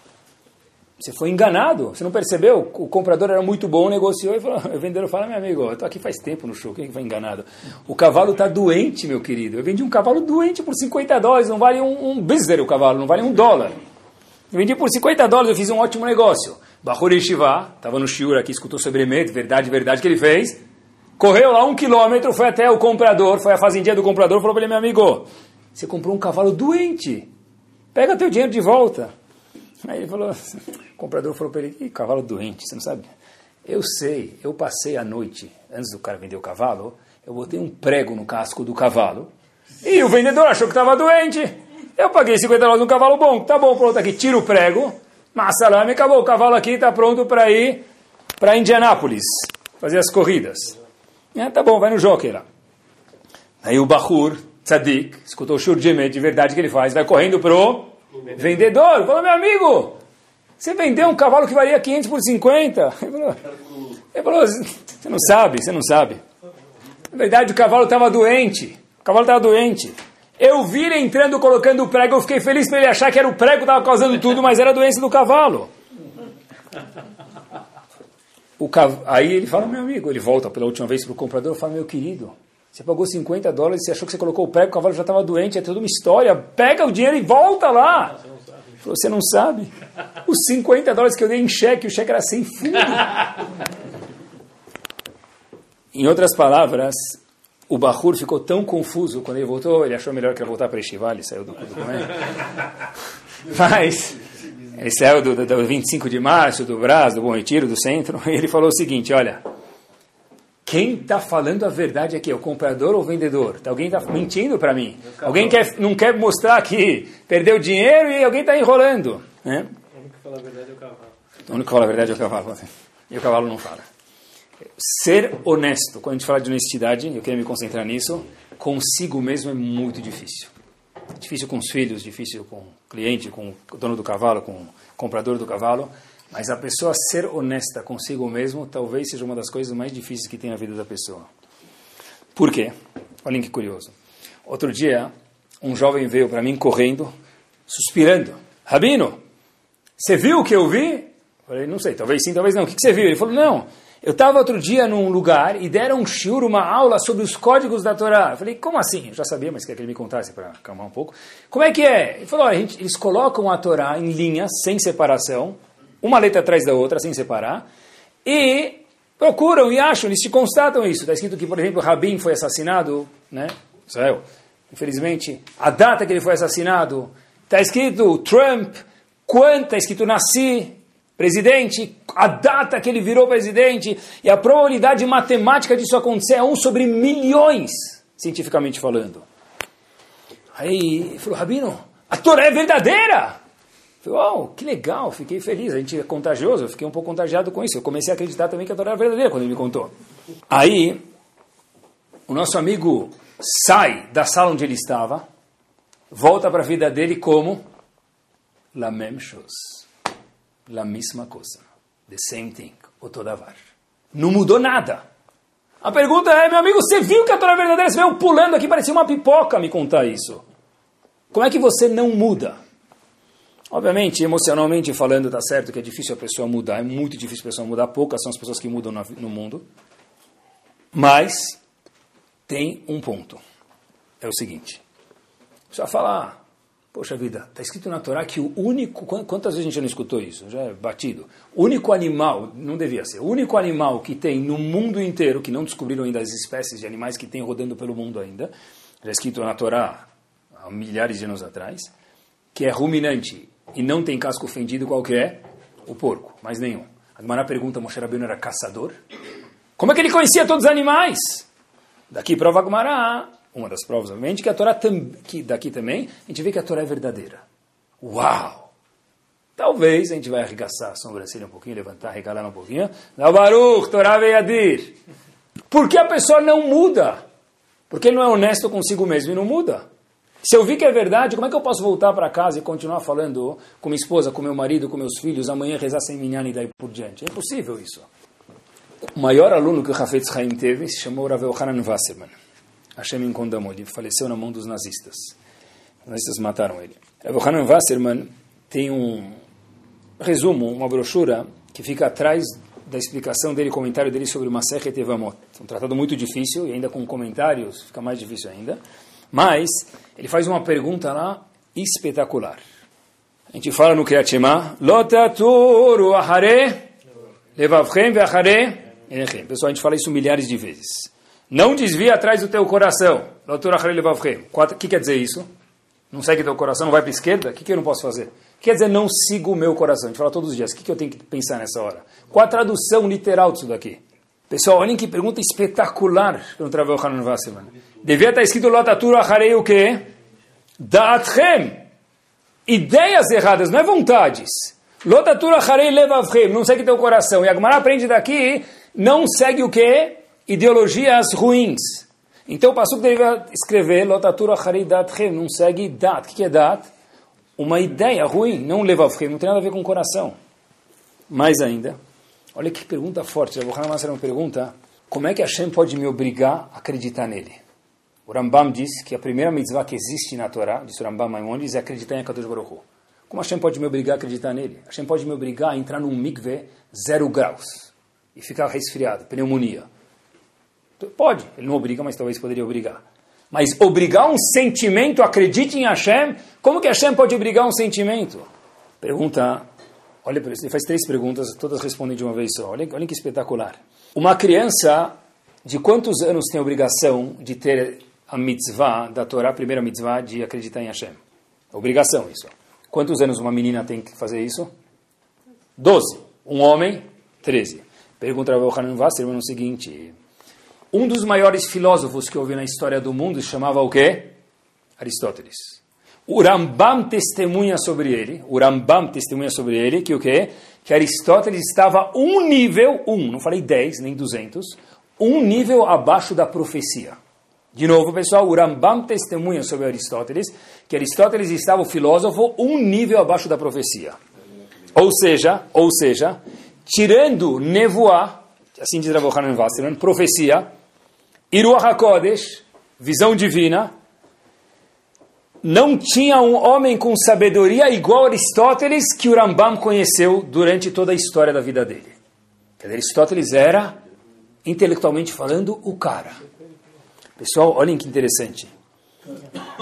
Você foi enganado, você não percebeu? O comprador era muito bom, negociou e falou, o vendedor fala, meu amigo, eu estou aqui faz tempo no show, quem que foi enganado? O cavalo está doente, meu querido. Eu vendi um cavalo doente por 50 dólares, não vale um, um o cavalo, não vale um dólar. Eu vendi por 50 dólares, eu fiz um ótimo negócio. Bahur Yeshiva, estava no Shiur aqui, escutou sobre Emet, verdade, verdade, que ele fez. Correu lá um quilômetro, foi até o comprador, foi à fazendinha do comprador, falou para ele, meu amigo, você comprou um cavalo doente, pega teu dinheiro de volta. Aí ele falou, comprador falou para ele, que cavalo doente, você não sabe? Eu sei, eu passei a noite, antes do cara vender o cavalo, eu botei um prego no casco do cavalo, e o vendedor achou que estava doente. Eu paguei 50 dólares no cavalo bom, tá bom, pronto, aqui, tira o prego, massalame, acabou, o cavalo aqui está pronto para ir para Indianápolis, fazer as corridas. É, tá bom, vai no jockey lá. Aí o Bahur, Tzadik, escutou o Shur de verdade que ele faz, vai correndo pro vendedor, falou, meu amigo, você vendeu um cavalo que valia 500 por 50? Ele falou, ele falou você não sabe, você não sabe. Na verdade, o cavalo estava doente. O cavalo estava doente. Eu vi ele entrando, colocando o prego, eu fiquei feliz para ele achar que era o prego que estava causando tudo, mas era a doença do cavalo. O cav... Aí ele fala, meu amigo, ele volta pela última vez para o comprador e fala, meu querido, você pagou 50 dólares, você achou que você colocou o prego, o cavalo já estava doente, é toda uma história. Pega o dinheiro e volta lá. Você não sabe? Os 50 dólares que eu dei em cheque, o cheque era sem fundo. em outras palavras, o Bahur ficou tão confuso quando ele voltou, ele achou melhor que ele voltar para Estival, ele saiu do, do Mas ele saiu do, do, do 25 de março, do Brás, do Bom Retiro, do centro, e ele falou o seguinte, olha, quem está falando a verdade aqui? É o comprador ou o vendedor? Alguém está mentindo para mim? Alguém quer, não quer mostrar que perdeu dinheiro e alguém está enrolando. Né? O único que fala a verdade é o cavalo. O único que fala a verdade é o cavalo. E o cavalo não fala. Ser honesto, quando a gente fala de honestidade, eu queria me concentrar nisso, consigo mesmo é muito difícil. Difícil com os filhos, difícil com o cliente, com o dono do cavalo, com o comprador do cavalo. Mas a pessoa ser honesta consigo mesmo talvez seja uma das coisas mais difíceis que tem na vida da pessoa. Por quê? Olhem que curioso. Outro dia, um jovem veio para mim correndo, suspirando. Rabino, você viu o que eu vi? Falei, não sei, talvez sim, talvez não. O que você viu? Ele falou, não, eu estava outro dia num lugar e deram um shiur, uma aula sobre os códigos da Torá. Eu falei, como assim? Eu já sabia, mas quer que ele me contasse para acalmar um pouco. Como é que é? Ele falou, gente, eles colocam a Torá em linha, sem separação, uma letra atrás da outra, sem separar, e procuram e acham, eles te constatam isso. Está escrito que, por exemplo, Rabin foi assassinado, né? Israel. Infelizmente, a data que ele foi assassinado, está escrito Trump, quanto está escrito nasci, presidente, a data que ele virou presidente, e a probabilidade matemática disso acontecer é um sobre milhões, cientificamente falando. Aí ele falou, Rabino, a Torá é verdadeira! Falei, uau, que legal, fiquei feliz. A gente é contagioso, eu fiquei um pouco contagiado com isso. Eu comecei a acreditar também que a Torá era verdadeira quando ele me contou. Aí, o nosso amigo sai da sala onde ele estava, volta para a vida dele como la même chose, la mesma coisa, the same thing, o todavar. Não mudou nada. A pergunta é, meu amigo, você viu que a Torá é verdadeira? Você veio pulando aqui, parecia uma pipoca me contar isso. Como é que você não muda? Obviamente, emocionalmente falando, está certo que é difícil a pessoa mudar, é muito difícil a pessoa mudar, poucas são as pessoas que mudam no mundo. Mas tem um ponto. É o seguinte: vai falar, poxa vida, está escrito na Torá que o único. Quantas vezes a gente já não escutou isso? Já é batido. O único animal, não devia ser, o único animal que tem no mundo inteiro, que não descobriram ainda as espécies de animais que tem rodando pelo mundo ainda, já é escrito na Torá há milhares de anos atrás, que é ruminante e não tem casco fendido, qual que é? O porco, mais nenhum. A Gemara pergunta, Moshe Rabbeinu era caçador? Como é que ele conhecia todos os animais? Daqui prova Gemara, uma das provas, obviamente, que a Torá, que daqui também, a gente vê que a Torá é verdadeira. Uau! Talvez a gente vai arregaçar a sobrancelha um pouquinho, levantar, regalar um pouquinho. Baruch, Torá Veiadir. Por que a pessoa não muda? Porque ele não é honesto consigo mesmo e não muda. Se eu vi que é verdade, como é que eu posso voltar para casa e continuar falando com minha esposa, com meu marido, com meus filhos, amanhã rezar sem minyan e daí por diante? É impossível isso. O maior aluno que o Hafetz Haim teve se chamou Rav Hanan Wasserman. Hashem encontrou ele faleceu na mão dos nazistas. Os nazistas mataram ele. Rav Hanan Wasserman tem um resumo, uma brochura que fica atrás da explicação dele, comentário dele sobre o Masechet Evamot. Um tratado muito difícil e ainda com comentários fica mais difícil ainda. Mas ele faz uma pergunta lá espetacular. A gente fala no Kriyat Shema, Lotaturu ahare levavchem ve'achare enechem. Pessoal, a gente fala isso milhares de vezes. Não desvia atrás do teu coração. Lotaturu ahare levavchem. O que quer dizer isso? Não segue teu coração, não vai para a esquerda? O que, que eu não posso fazer? Quer dizer não sigo o meu coração? A gente fala todos os dias. O que, que eu tenho que pensar nessa hora? Qual a tradução literal disso daqui? Pessoal, olhem que pergunta espetacular que eu travei o Hanan Wasserman. Devia estar escrito Lotatura Harei o quê? Da'atchem. Ideias erradas, não é vontades. Lotatura Harei Levavchem. Não segue teu coração. E a Gemara aprende daqui, não segue o quê? Ideologias ruins. Então o Passuco deveria escrever Lotatura Harei Da'atchem. Não segue Dat. O que é Dat? Uma ideia ruim, não Levavchem. Não tem nada a ver com o coração. Mais ainda, olha que pergunta forte. A Bohana Massara me pergunta, como é que Hashem pode me obrigar a acreditar nele? O Rambam diz que a primeira mitzvah que existe na Torá, diz o Rambam Maimonides, é acreditar em Akadosh Baruch Hu. Como Hashem pode me obrigar a acreditar nele? Hashem pode me obrigar a entrar num mikveh zero graus e ficar resfriado, pneumonia. Pode, ele não obriga, mas talvez poderia obrigar. Mas obrigar um sentimento, acredite em Hashem, como que Hashem pode obrigar um sentimento? Pergunta, olha, ele faz três perguntas, todas respondem de uma vez só. Olha, olha que espetacular. Uma criança de quantos anos tem a obrigação de ter a mitzvah da Torá, a primeira mitzvah de acreditar em Hashem. Obrigação isso. Quantos anos uma menina tem que fazer isso? Doze. Um homem, treze. Pergunta ao Hanan Wasserman o seguinte: um dos maiores filósofos que houve na história do mundo chamava o quê? Aristóteles. O Rambam testemunha sobre ele, o Rambam testemunha sobre ele que o quê? Que Aristóteles estava um nível, um, não falei dez, nem duzentos, um nível abaixo da profecia. De novo, pessoal, o Rambam testemunha sobre Aristóteles que Aristóteles estava o filósofo um nível abaixo da profecia. Ou seja, ou seja, tirando nevoá, assim diz Rav Hanan Wasserman, profecia, Iruach HaKodesh, visão divina, não tinha um homem com sabedoria igual Aristóteles que o Rambam conheceu durante toda a história da vida dele. Aristóteles era, intelectualmente falando, o cara. Pessoal, olhem que interessante.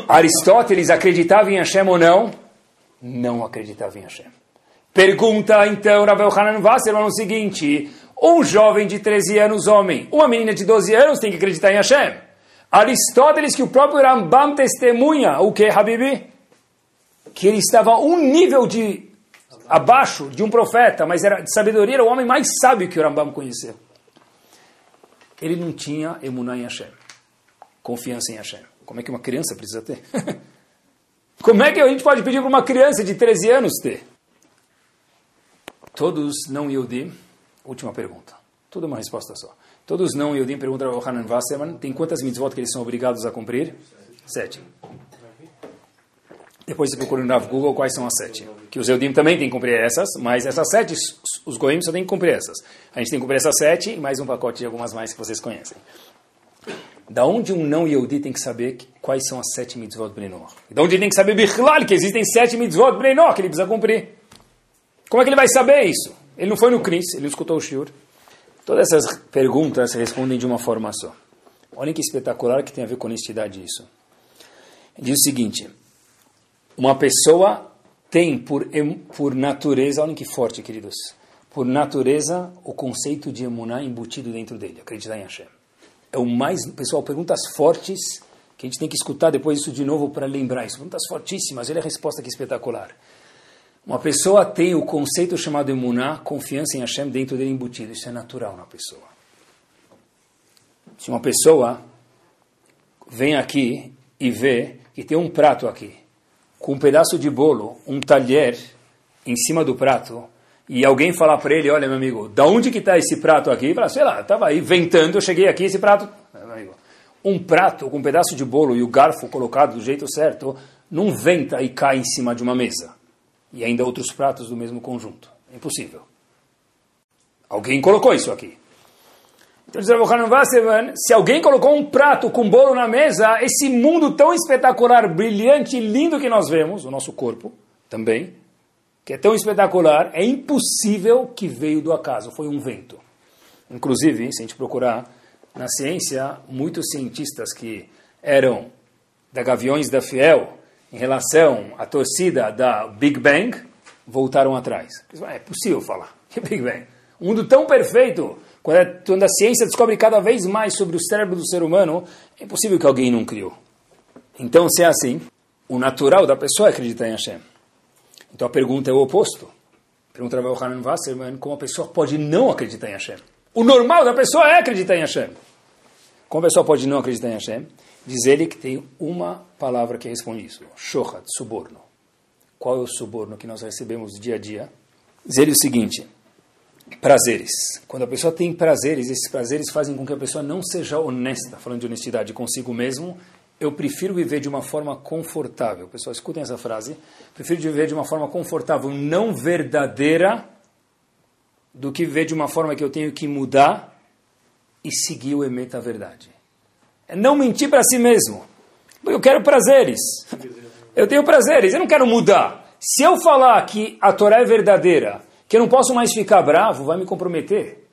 Aristóteles acreditava em Hashem ou não? Não acreditava em Hashem. Pergunta então Ravel Hanan Wasserman o seguinte: um jovem de 13 anos, homem, uma menina de 12 anos tem que acreditar em Hashem. Aristóteles, que o próprio Rambam testemunha, o que, Habibi? Que ele estava um nível de abaixo de um profeta, mas era de sabedoria, era o homem mais sábio que o Rambam conheceu. Ele não tinha emuná em Hashem confiança em Hashem. Como é que uma criança precisa ter? Como é que a gente pode pedir para uma criança de 13 anos ter? Todos não Yodim, última pergunta. Tudo uma resposta só. Todos não Yodim perguntam ao Hanan Wasserman, tem quantas mitzvot que eles são obrigados a cumprir? Sete. Depois você procura no Google quais são as sete. Que os Eudim também têm que cumprir essas, mas essas sete, os Goim só têm que cumprir essas. A gente tem que cumprir essas sete e mais um pacote de algumas mais que vocês conhecem. Da onde um não Yehudi tem que saber quais são as sete mitzvot Brenor? Da onde ele tem que saber Bichlal, que existem sete mitzvot Brenor que ele precisa cumprir? Como é que ele vai saber isso? Ele não foi no Cris, ele escutou o Shur. Todas essas perguntas respondem de uma forma só. Olhem que espetacular que tem a ver com honestidade isso. Diz o seguinte, uma pessoa tem por, por natureza, olhem que forte, queridos, por natureza o conceito de emuná embutido dentro dele, acreditar em Hashem é o mais. Pessoal, perguntas fortes que a gente tem que escutar depois isso de novo para lembrar isso. Perguntas fortíssimas, olha a resposta que espetacular. Uma pessoa tem o conceito chamado emuná, confiança em Hashem, dentro dele embutido. Isso é natural na pessoa. Se uma pessoa vem aqui e vê que tem um prato aqui, com um pedaço de bolo, um talher em cima do prato e alguém falar para ele, olha meu amigo, da onde que está esse prato aqui? Fala, sei lá, estava aí ventando, eu cheguei aqui, esse prato... Um prato com um pedaço de bolo e o garfo colocado do jeito certo, não venta e cai em cima de uma mesa. E ainda outros pratos do mesmo conjunto. É impossível. Alguém colocou isso aqui. Então se alguém colocou um prato com bolo na mesa, esse mundo tão espetacular, brilhante e lindo que nós vemos, o nosso corpo também, que é tão espetacular, é impossível que veio do acaso, foi um vento. Inclusive, se a gente procurar na ciência, muitos cientistas que eram da Gaviões da Fiel em relação à torcida da Big Bang voltaram atrás. É possível falar que Big Bang. Um mundo tão perfeito, quando, é, quando a ciência descobre cada vez mais sobre o cérebro do ser humano, é impossível que alguém não criou. Então, se é assim, o natural da pessoa é acreditar em Hashem. Então a pergunta é o oposto. Pergunta ao Hanan Wasserman como a pessoa pode não acreditar em Hashem. O normal da pessoa é acreditar em Hashem. Como a pessoa pode não acreditar em Hashem? Diz ele que tem uma palavra que responde isso. Shohat, suborno. Qual é o suborno que nós recebemos dia a dia? Diz ele o seguinte, prazeres. Quando a pessoa tem prazeres, esses prazeres fazem com que a pessoa não seja honesta, falando de honestidade consigo mesmo, eu prefiro viver de uma forma confortável. Pessoal, escutem essa frase. Prefiro viver de uma forma confortável, não verdadeira, do que viver de uma forma que eu tenho que mudar e seguir o Emet, a verdade. É não mentir para si mesmo. Eu quero prazeres. Eu tenho prazeres, eu não quero mudar. Se eu falar que a Torá é verdadeira, que eu não posso mais ficar bravo, vai me comprometer.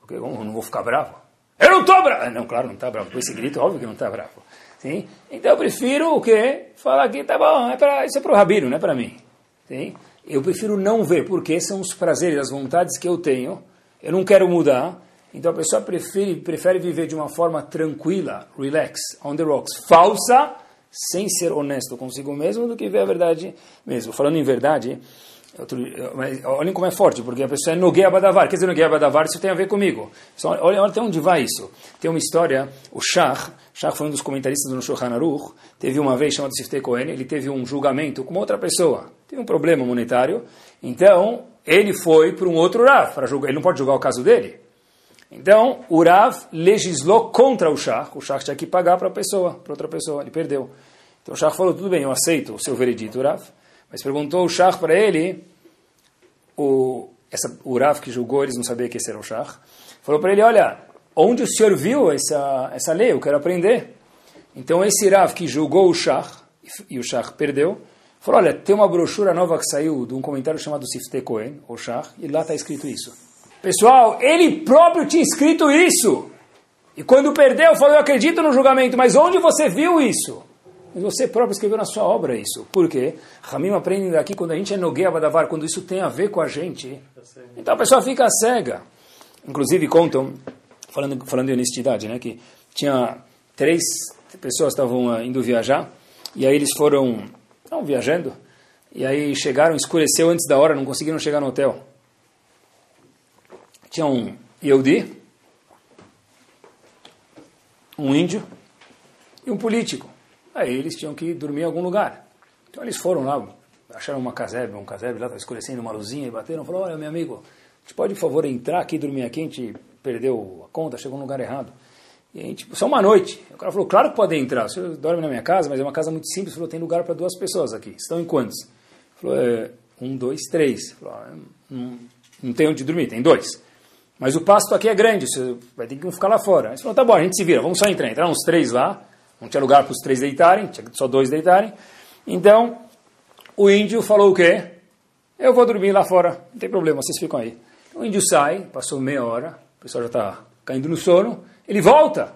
Porque eu não vou ficar bravo. Eu não estou bravo. Não, claro, não está bravo. Com esse grito, óbvio que não está bravo. Sim? Então eu prefiro o quê? Falar que tá bom, é pra, isso é para o rabino, não é para mim. Sim? Eu prefiro não ver, porque são os prazeres, as vontades que eu tenho. Eu não quero mudar. Então a pessoa prefere, prefere viver de uma forma tranquila, relax, on the rocks, falsa, sem ser honesto consigo mesmo, do que ver a verdade mesmo. Falando em verdade, outro, olhem como é forte, porque a pessoa é Nogueia Badavar. Quer dizer, Nogueia Badavar, isso tem a ver comigo. Só, olha, olha até onde vai isso. Tem uma história, o Shah, Shah foi um dos comentaristas do Shulchan Aruch, teve uma vez, chamado Siftei Cohen, ele teve um julgamento com outra pessoa. Teve um problema monetário, então ele foi para um outro Rav, para julgar. Ele não pode julgar o caso dele. Então, o Rav legislou contra o Shah. O Shah tinha que pagar para a pessoa, para outra pessoa. Ele perdeu. Então o Shah falou, tudo bem, eu aceito o seu veredito, Rav. Mas perguntou o Shah para ele, o, essa, o que julgou, eles não sabiam que esse era o Shah. Falou para ele, olha, onde o senhor viu essa, essa lei? Eu quero aprender. Então esse Rav que julgou o Shah, e o Shah perdeu, falou, olha, tem uma brochura nova que saiu de um comentário chamado Sifte Cohen, o Shah, e lá está escrito isso. Pessoal, ele próprio tinha escrito isso. E quando perdeu, falou: Eu acredito no julgamento, mas onde você viu isso? Você próprio escreveu na sua obra isso. Por quê? Ramim aprende daqui quando a gente é Nogueia Badavar, quando isso tem a ver com a gente. Então a pessoa fica cega. Inclusive contam, falando, falando de honestidade, né, que tinha três pessoas estavam uh, indo viajar, e aí eles foram, estavam viajando, e aí chegaram, escureceu antes da hora, não conseguiram chegar no hotel tinha um Yehudi, um índio e um político. Aí eles tinham que dormir em algum lugar. Então eles foram lá, acharam uma casebre, um casebre lá, estava escurecendo uma luzinha e bateram. Falou, olha meu amigo, a gente pode, por favor, entrar aqui e dormir aqui? A gente perdeu a conta, chegou no lugar errado. E a gente, só uma noite. O cara falou, claro que pode entrar. Você dorme na minha casa, mas é uma casa muito simples. Falou, tem lugar para duas pessoas aqui. Estão em quantos? Falou, é, um, dois, três. Falou, ah, não, não tem onde dormir, tem dois. Mas o pasto aqui é grande, você vai ter que ficar lá fora. Aí falou, tá bom, a gente se vira, vamos só entrar. Entraram uns três lá, não tinha lugar para os três deitarem, tinha só dois deitarem. Então, o índio falou o quê? Eu vou dormir lá fora, não tem problema, vocês ficam aí. O índio sai, passou meia hora, o pessoal já está caindo no sono, ele volta.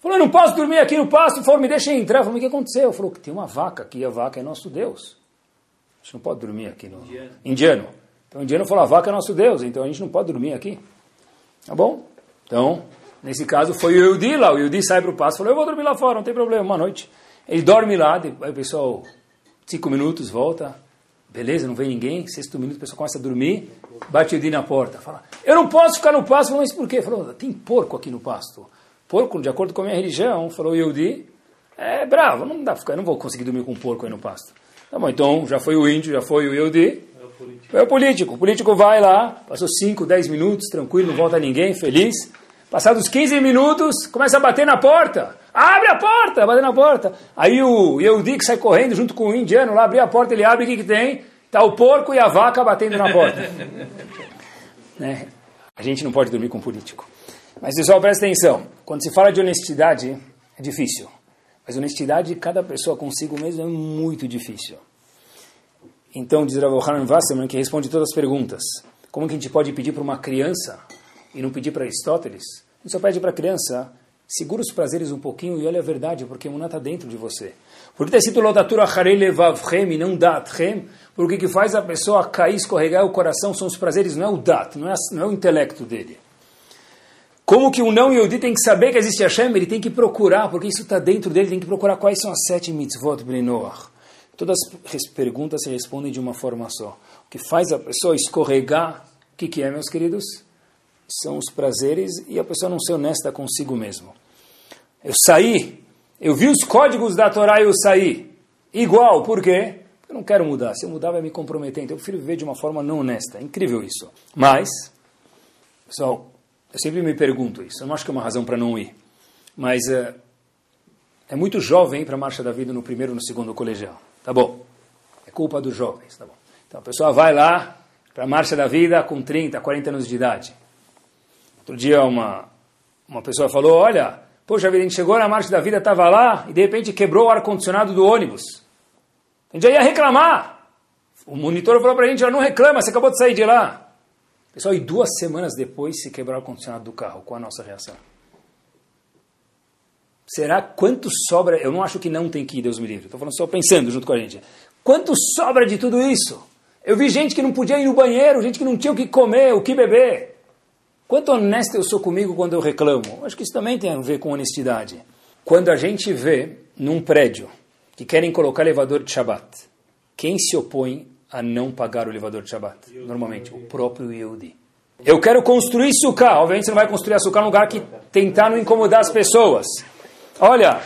Falou, eu não posso dormir aqui no pasto, falou, me deixa entrar. Falou, o que aconteceu? Falou, tem uma vaca aqui, a vaca é nosso Deus. A gente não pode dormir aqui no... Indiano. Indiano. Então o indiano falou, a vaca é nosso Deus, então a gente não pode dormir aqui. Tá bom? Então, nesse caso foi o Yudi lá. O Yudi sai para o passo e falou, eu vou dormir lá fora, não tem problema, uma noite. Ele dorme lá, aí o pessoal, cinco minutos, volta. Beleza, não vem ninguém. Sexto minuto, o pessoal começa a dormir. Bate o Yudi na porta. Fala, eu não posso ficar no pasto. Falou, mas por quê? Falou, tem porco aqui no pasto. Porco, de acordo com a minha religião, falou o Yudi, é bravo, não dá ficar, não vou conseguir dormir com um porco aí no pasto. Tá bom, então já foi o índio, já foi o Yudi. É o político. O político vai lá, passou 5, 10 minutos, tranquilo, não volta ninguém, feliz. Passados 15 minutos, começa a bater na porta. Abre a porta, bater na porta. Aí o Yehudi que sai correndo junto com o indiano lá, abrir a porta, ele abre, o que, que tem? Está o porco e a vaca batendo na porta. né? A gente não pode dormir com político. Mas pessoal, presta atenção. Quando se fala de honestidade, é difícil. Mas honestidade de cada pessoa consigo mesmo é muito difícil. Então, diz Rav Hanan Wasserman, que responde todas as perguntas. Como que a gente pode pedir para uma criança e não pedir para Aristóteles? Gente só pede para a criança, segura os prazeres um pouquinho e olha a verdade, porque a Muná está dentro de você. Por que está escrito Lodatura Harei Levavchem e não Datchem? Porque que faz a pessoa cair, escorregar o coração são os prazeres, não é o Dat, não é, não é o intelecto dele. Como que um não Yehudi tem que saber que existe Hashem? Ele tem que procurar, porque isso está dentro dele, tem que procurar quais são as sete mitzvot Bnei Todas as perguntas se respondem de uma forma só. O que faz a pessoa escorregar, o que, que é, meus queridos? São os prazeres e a pessoa não ser honesta consigo mesmo. Eu saí, eu vi os códigos da Torá e eu saí. Igual, por quê? Eu não quero mudar. Se eu mudar, vai me comprometer. Então eu prefiro viver de uma forma não honesta. É incrível isso. Mas, pessoal, eu sempre me pergunto isso. Eu não acho que é uma razão para não ir. Mas é, é muito jovem para a Marcha da Vida no primeiro e no segundo colegial. Tá bom. É culpa dos jovens, tá bom. Então a pessoa vai lá para a Marcha da Vida com 30, 40 anos de idade. Outro dia uma, uma pessoa falou, olha, poxa vida, a gente chegou na Marcha da Vida, estava lá e de repente quebrou o ar-condicionado do ônibus. A gente já ia reclamar. O monitor falou para a gente, não reclama, você acabou de sair de lá. Pessoal, e duas semanas depois se quebrou o ar-condicionado do carro. Qual a nossa reação? Será quanto sobra? Eu não acho que não tem que ir, Deus me livre. Estou falando só pensando junto com a gente. Quanto sobra de tudo isso? Eu vi gente que não podia ir no banheiro, gente que não tinha o que comer, o que beber. Quanto honesto eu sou comigo quando eu reclamo? Acho que isso também tem a ver com honestidade. Quando a gente vê num prédio que querem colocar elevador de Shabbat, quem se opõe a não pagar o elevador de Shabbat? Normalmente, o próprio Yehudi. Eu quero construir sucá. Obviamente você não vai construir açúcar num lugar que tentar não incomodar as pessoas. Olha,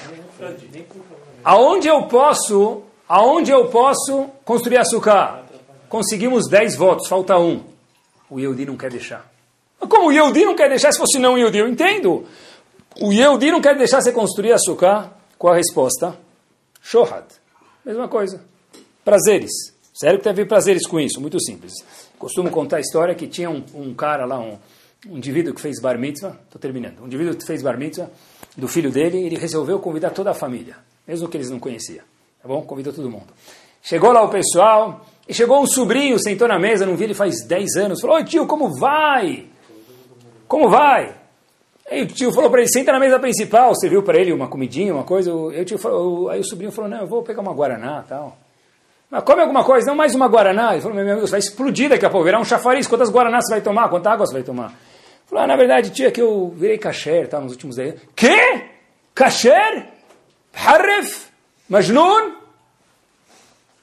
aonde eu posso, aonde eu posso construir açúcar? Conseguimos 10 votos, falta um. O Yehudi não quer deixar. Como o Yehudi não quer deixar se fosse não Yehudi? Eu entendo. O Yehudi não quer deixar você construir açúcar. Qual a resposta? Shohad. Mesma coisa. Prazeres. Sério que teve prazeres com isso? Muito simples. Costumo contar a história que tinha um, um cara lá, um, um indivíduo que fez bar mitzvah. Estou terminando. Um indivíduo que fez bar mitzvah do filho dele, ele resolveu convidar toda a família, mesmo que eles não conheciam. Tá bom? Convidou todo mundo. Chegou lá o pessoal, e chegou um sobrinho, sentou na mesa, não vi ele faz 10 anos, falou, oi tio, como vai? Como vai? Aí o tio falou para ele, senta na mesa principal, serviu para ele uma comidinha, uma coisa, aí o, tio falou, aí o sobrinho falou, não, eu vou pegar uma Guaraná tal. Mas come alguma coisa, não mais uma Guaraná. Ele falou, meu amigo, você vai explodir daqui a pouco, virar um chafariz, quantas Guaranás você vai tomar, quanta água você vai tomar? Falou, ah, na verdade, tia, que eu virei kasher tá, nos últimos 10 anos. Quê? Kasher? Harif? Majnun?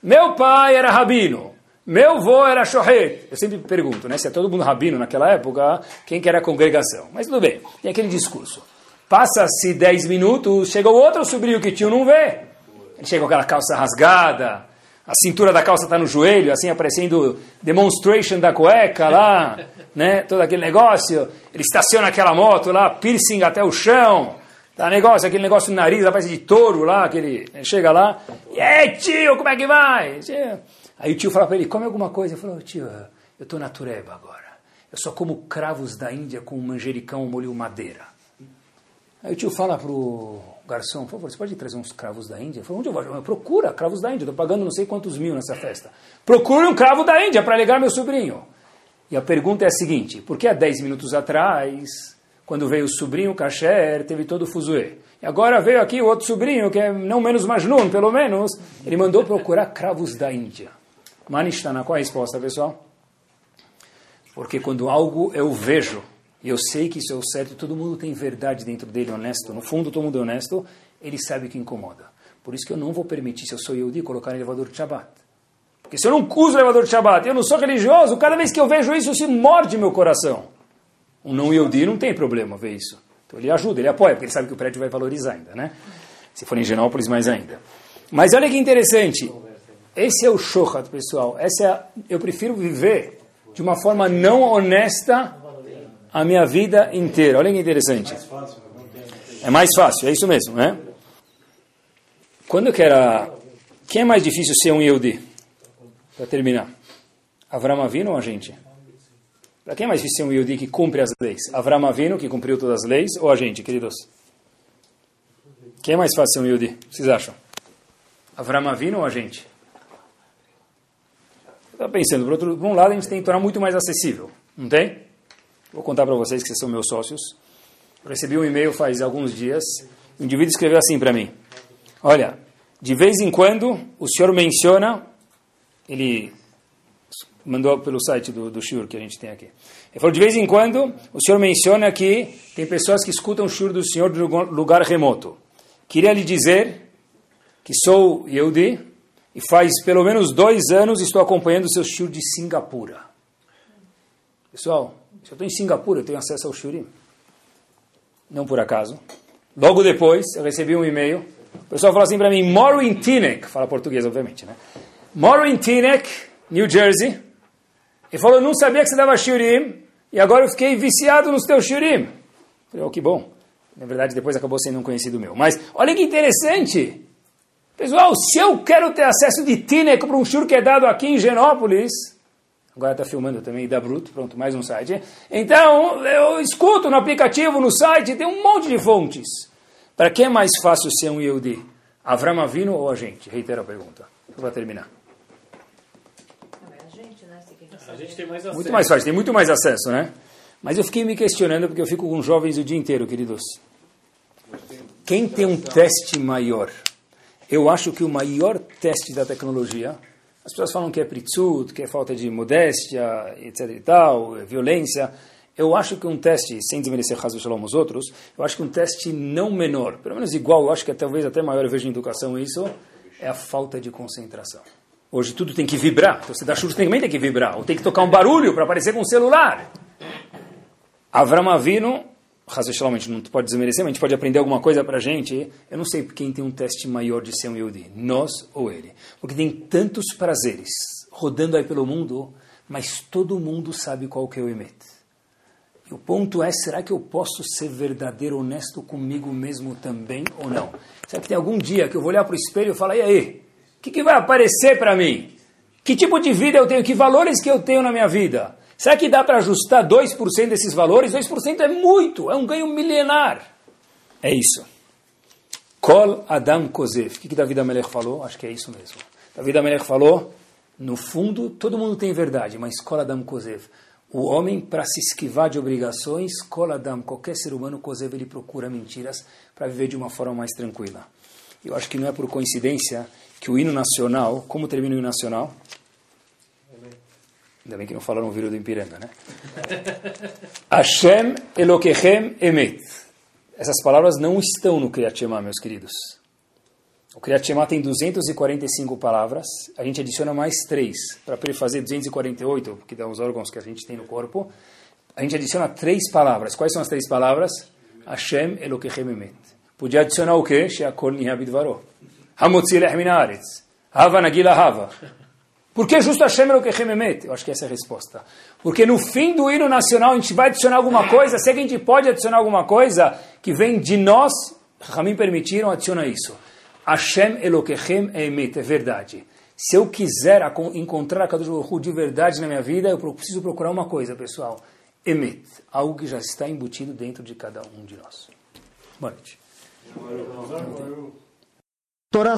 Meu pai era rabino. Meu avô era shohet. Eu sempre pergunto, né? Se é todo mundo rabino naquela época, quem que era a congregação? Mas tudo bem, tem aquele discurso. Passa-se 10 minutos, chega o outro sobrinho que tio não vê. Ele chega com aquela calça rasgada, a cintura da calça está no joelho, assim aparecendo demonstration da cueca lá, né? Todo aquele negócio. Ele estaciona aquela moto lá, piercing até o chão. Tá negócio, aquele negócio no nariz, aparece de touro lá, aquele. Chega lá, e aí, tio, como é que vai? Aí o tio fala para ele, come alguma coisa. Ele falou, tio, eu estou na Tureba agora. Eu só como cravos da Índia com manjericão molho madeira. Aí o tio fala pro garçom, por favor, você pode trazer uns cravos da Índia? Eu falei, onde eu vou? Procura cravos da Índia, estou pagando não sei quantos mil nessa festa. Procure um cravo da Índia para alegar meu sobrinho. E a pergunta é a seguinte, por que há 10 minutos atrás, quando veio o sobrinho Kasher, teve todo o fuzuê? E agora veio aqui o outro sobrinho, que é não menos Majnun, pelo menos, ele mandou procurar cravos da Índia. Manishtana, qual a resposta, pessoal? Porque quando algo eu vejo, e eu sei que isso é o certo, todo mundo tem verdade dentro dele, honesto, no fundo todo mundo é honesto, ele sabe que incomoda. Por isso que eu não vou permitir, se eu sou Yehudi, colocar elevador de Shabbat. Porque se eu não uso elevador de Shabbat, eu não sou religioso, cada vez que eu vejo isso, se morde meu coração. Um não Yehudi não tem problema ver isso. Então ele ajuda, ele apoia, porque ele sabe que o prédio vai valorizar ainda, né? Se for em Genópolis, mais ainda. Mas olha que interessante. Esse é o shohat, pessoal. Essa é a, eu prefiro viver de uma forma não honesta a minha vida inteira. Olha que interessante. É mais fácil, é isso mesmo, né? Quando que era... Quem é mais difícil ser um Yehudi? Para terminar. Avram Avinu ou a gente? Para quem é mais difícil ser um Yehudi que cumpre as leis? Avram Avinu, que cumpriu todas as leis, ou a gente, queridos? Quem é mais fácil ser um Yehudi? Vocês acham? Avram Avinu ou a gente? Estava pensando, por, outro, por um lado, a gente tem que tornar muito mais acessível, não tem? Vou contar para vocês que vocês são meus sócios. Eu recebi um e-mail faz alguns dias. Um indivíduo escreveu assim para mim: Olha, de vez em quando o senhor menciona, ele mandou pelo site do, do Shur que a gente tem aqui. Ele falou: de vez em quando o senhor menciona que tem pessoas que escutam o Shur do senhor de lugar remoto. Queria lhe dizer que sou Yehudi e faz pelo menos dois anos estou acompanhando o seu Shur de Singapura. Pessoal, se eu estou em Singapura, eu tenho acesso ao Shurim. Não por acaso. Logo depois, eu recebi um e-mail. O pessoal falou assim para mim, moro em Teaneck, fala português, obviamente, né? Moro em Teaneck, New Jersey. E falou, não sabia que você dava Shurim, e agora eu fiquei viciado nos teus Shurim. Falei, oh, que bom. Na verdade, depois acabou sendo um conhecido meu. Mas olha que interessante. Pessoal, se eu quero ter acesso de Tinec para um shur que é dado aqui em Genópolis, agora está filmando também da Bruto, pronto, mais um site. Então, eu escuto no aplicativo, no site, tem um monte de fontes. Para quem é mais fácil ser um Yehudi? Avram Avino ou a gente? Reitero a pergunta, para terminar. A gente tem mais acesso. Muito mais fácil, tem muito mais acesso, né? Mas eu fiquei me questionando porque eu fico com jovens o dia inteiro, queridos. Quem tem um teste maior? Eu acho que o maior teste da tecnologia, as pessoas falam que é pritzut, que é falta de modéstia, etc e tal, é violência. Eu acho que um teste, sem desmerecer Hazu Shalom os outros, eu acho que um teste não menor, pelo menos igual, eu acho que é talvez até maior, eu vejo em educação isso, é a falta de concentração. Hoje tudo tem que vibrar, então você dá chute também tem que vibrar, ou tem que tocar um barulho para aparecer com um celular. Avram Avinu, Gente não pode desmerecer, mas a gente pode aprender alguma coisa para a gente. Eu não sei quem tem um teste maior de ser um Yehudi, nós ou ele. Porque tem tantos prazeres rodando aí pelo mundo, mas todo mundo sabe qual que é o Emet. E o ponto é, será que eu posso ser verdadeiro, honesto comigo mesmo também ou não? Será que tem algum dia que eu vou olhar para o espelho e falar, e aí, o que, que vai aparecer para mim? Que tipo de vida eu tenho? Que valores que eu tenho na minha vida? Será que dá para ajustar 2% desses valores? 2% é muito, é um ganho milenar. É isso. Kol Adam Kozev. O que, que David Amelech falou? Acho que é isso mesmo. David Amelech falou, no fundo, todo mundo tem verdade, mas Kol Adam Kozev. O homem, para se esquivar de obrigações, Kol Adam, qualquer ser humano, Kozev, ele procura mentiras para viver de uma forma mais tranquila. Eu acho que não é por coincidência que o hino nacional, como termina o hino nacional? Ainda bem que não falaram o vírus do Ipiranga, né? Hashem Elokechem Emet. Essas palavras não estão no Kriyat Shema, meus queridos. O Kriyat Shema tem 245 palavras, a gente adiciona mais 3 para fazer 248, que dá os órgãos que a gente tem no corpo. A gente adiciona três palavras. Quais são as três palavras? Hashem Elokechem Emet. Podia adicionar o quê? Sheakol Nihabidvaro. Hamotzi Lech Minaretz. Hava Nagila Hava. Por que justo Hashem Elokechem Emet? Eu acho que essa é a resposta. Porque no fim do hino nacional a gente vai adicionar alguma coisa, se a gente pode adicionar alguma coisa que vem de nós, Ramim permitiram, adiciona isso. Hashem Elokechem Emet, é verdade. Se eu quiser encontrar a Kadosh Baruch de verdade na minha vida, eu preciso procurar uma coisa, pessoal. Emet, algo que já está embutido dentro de cada um de nós. Boa noite. Torá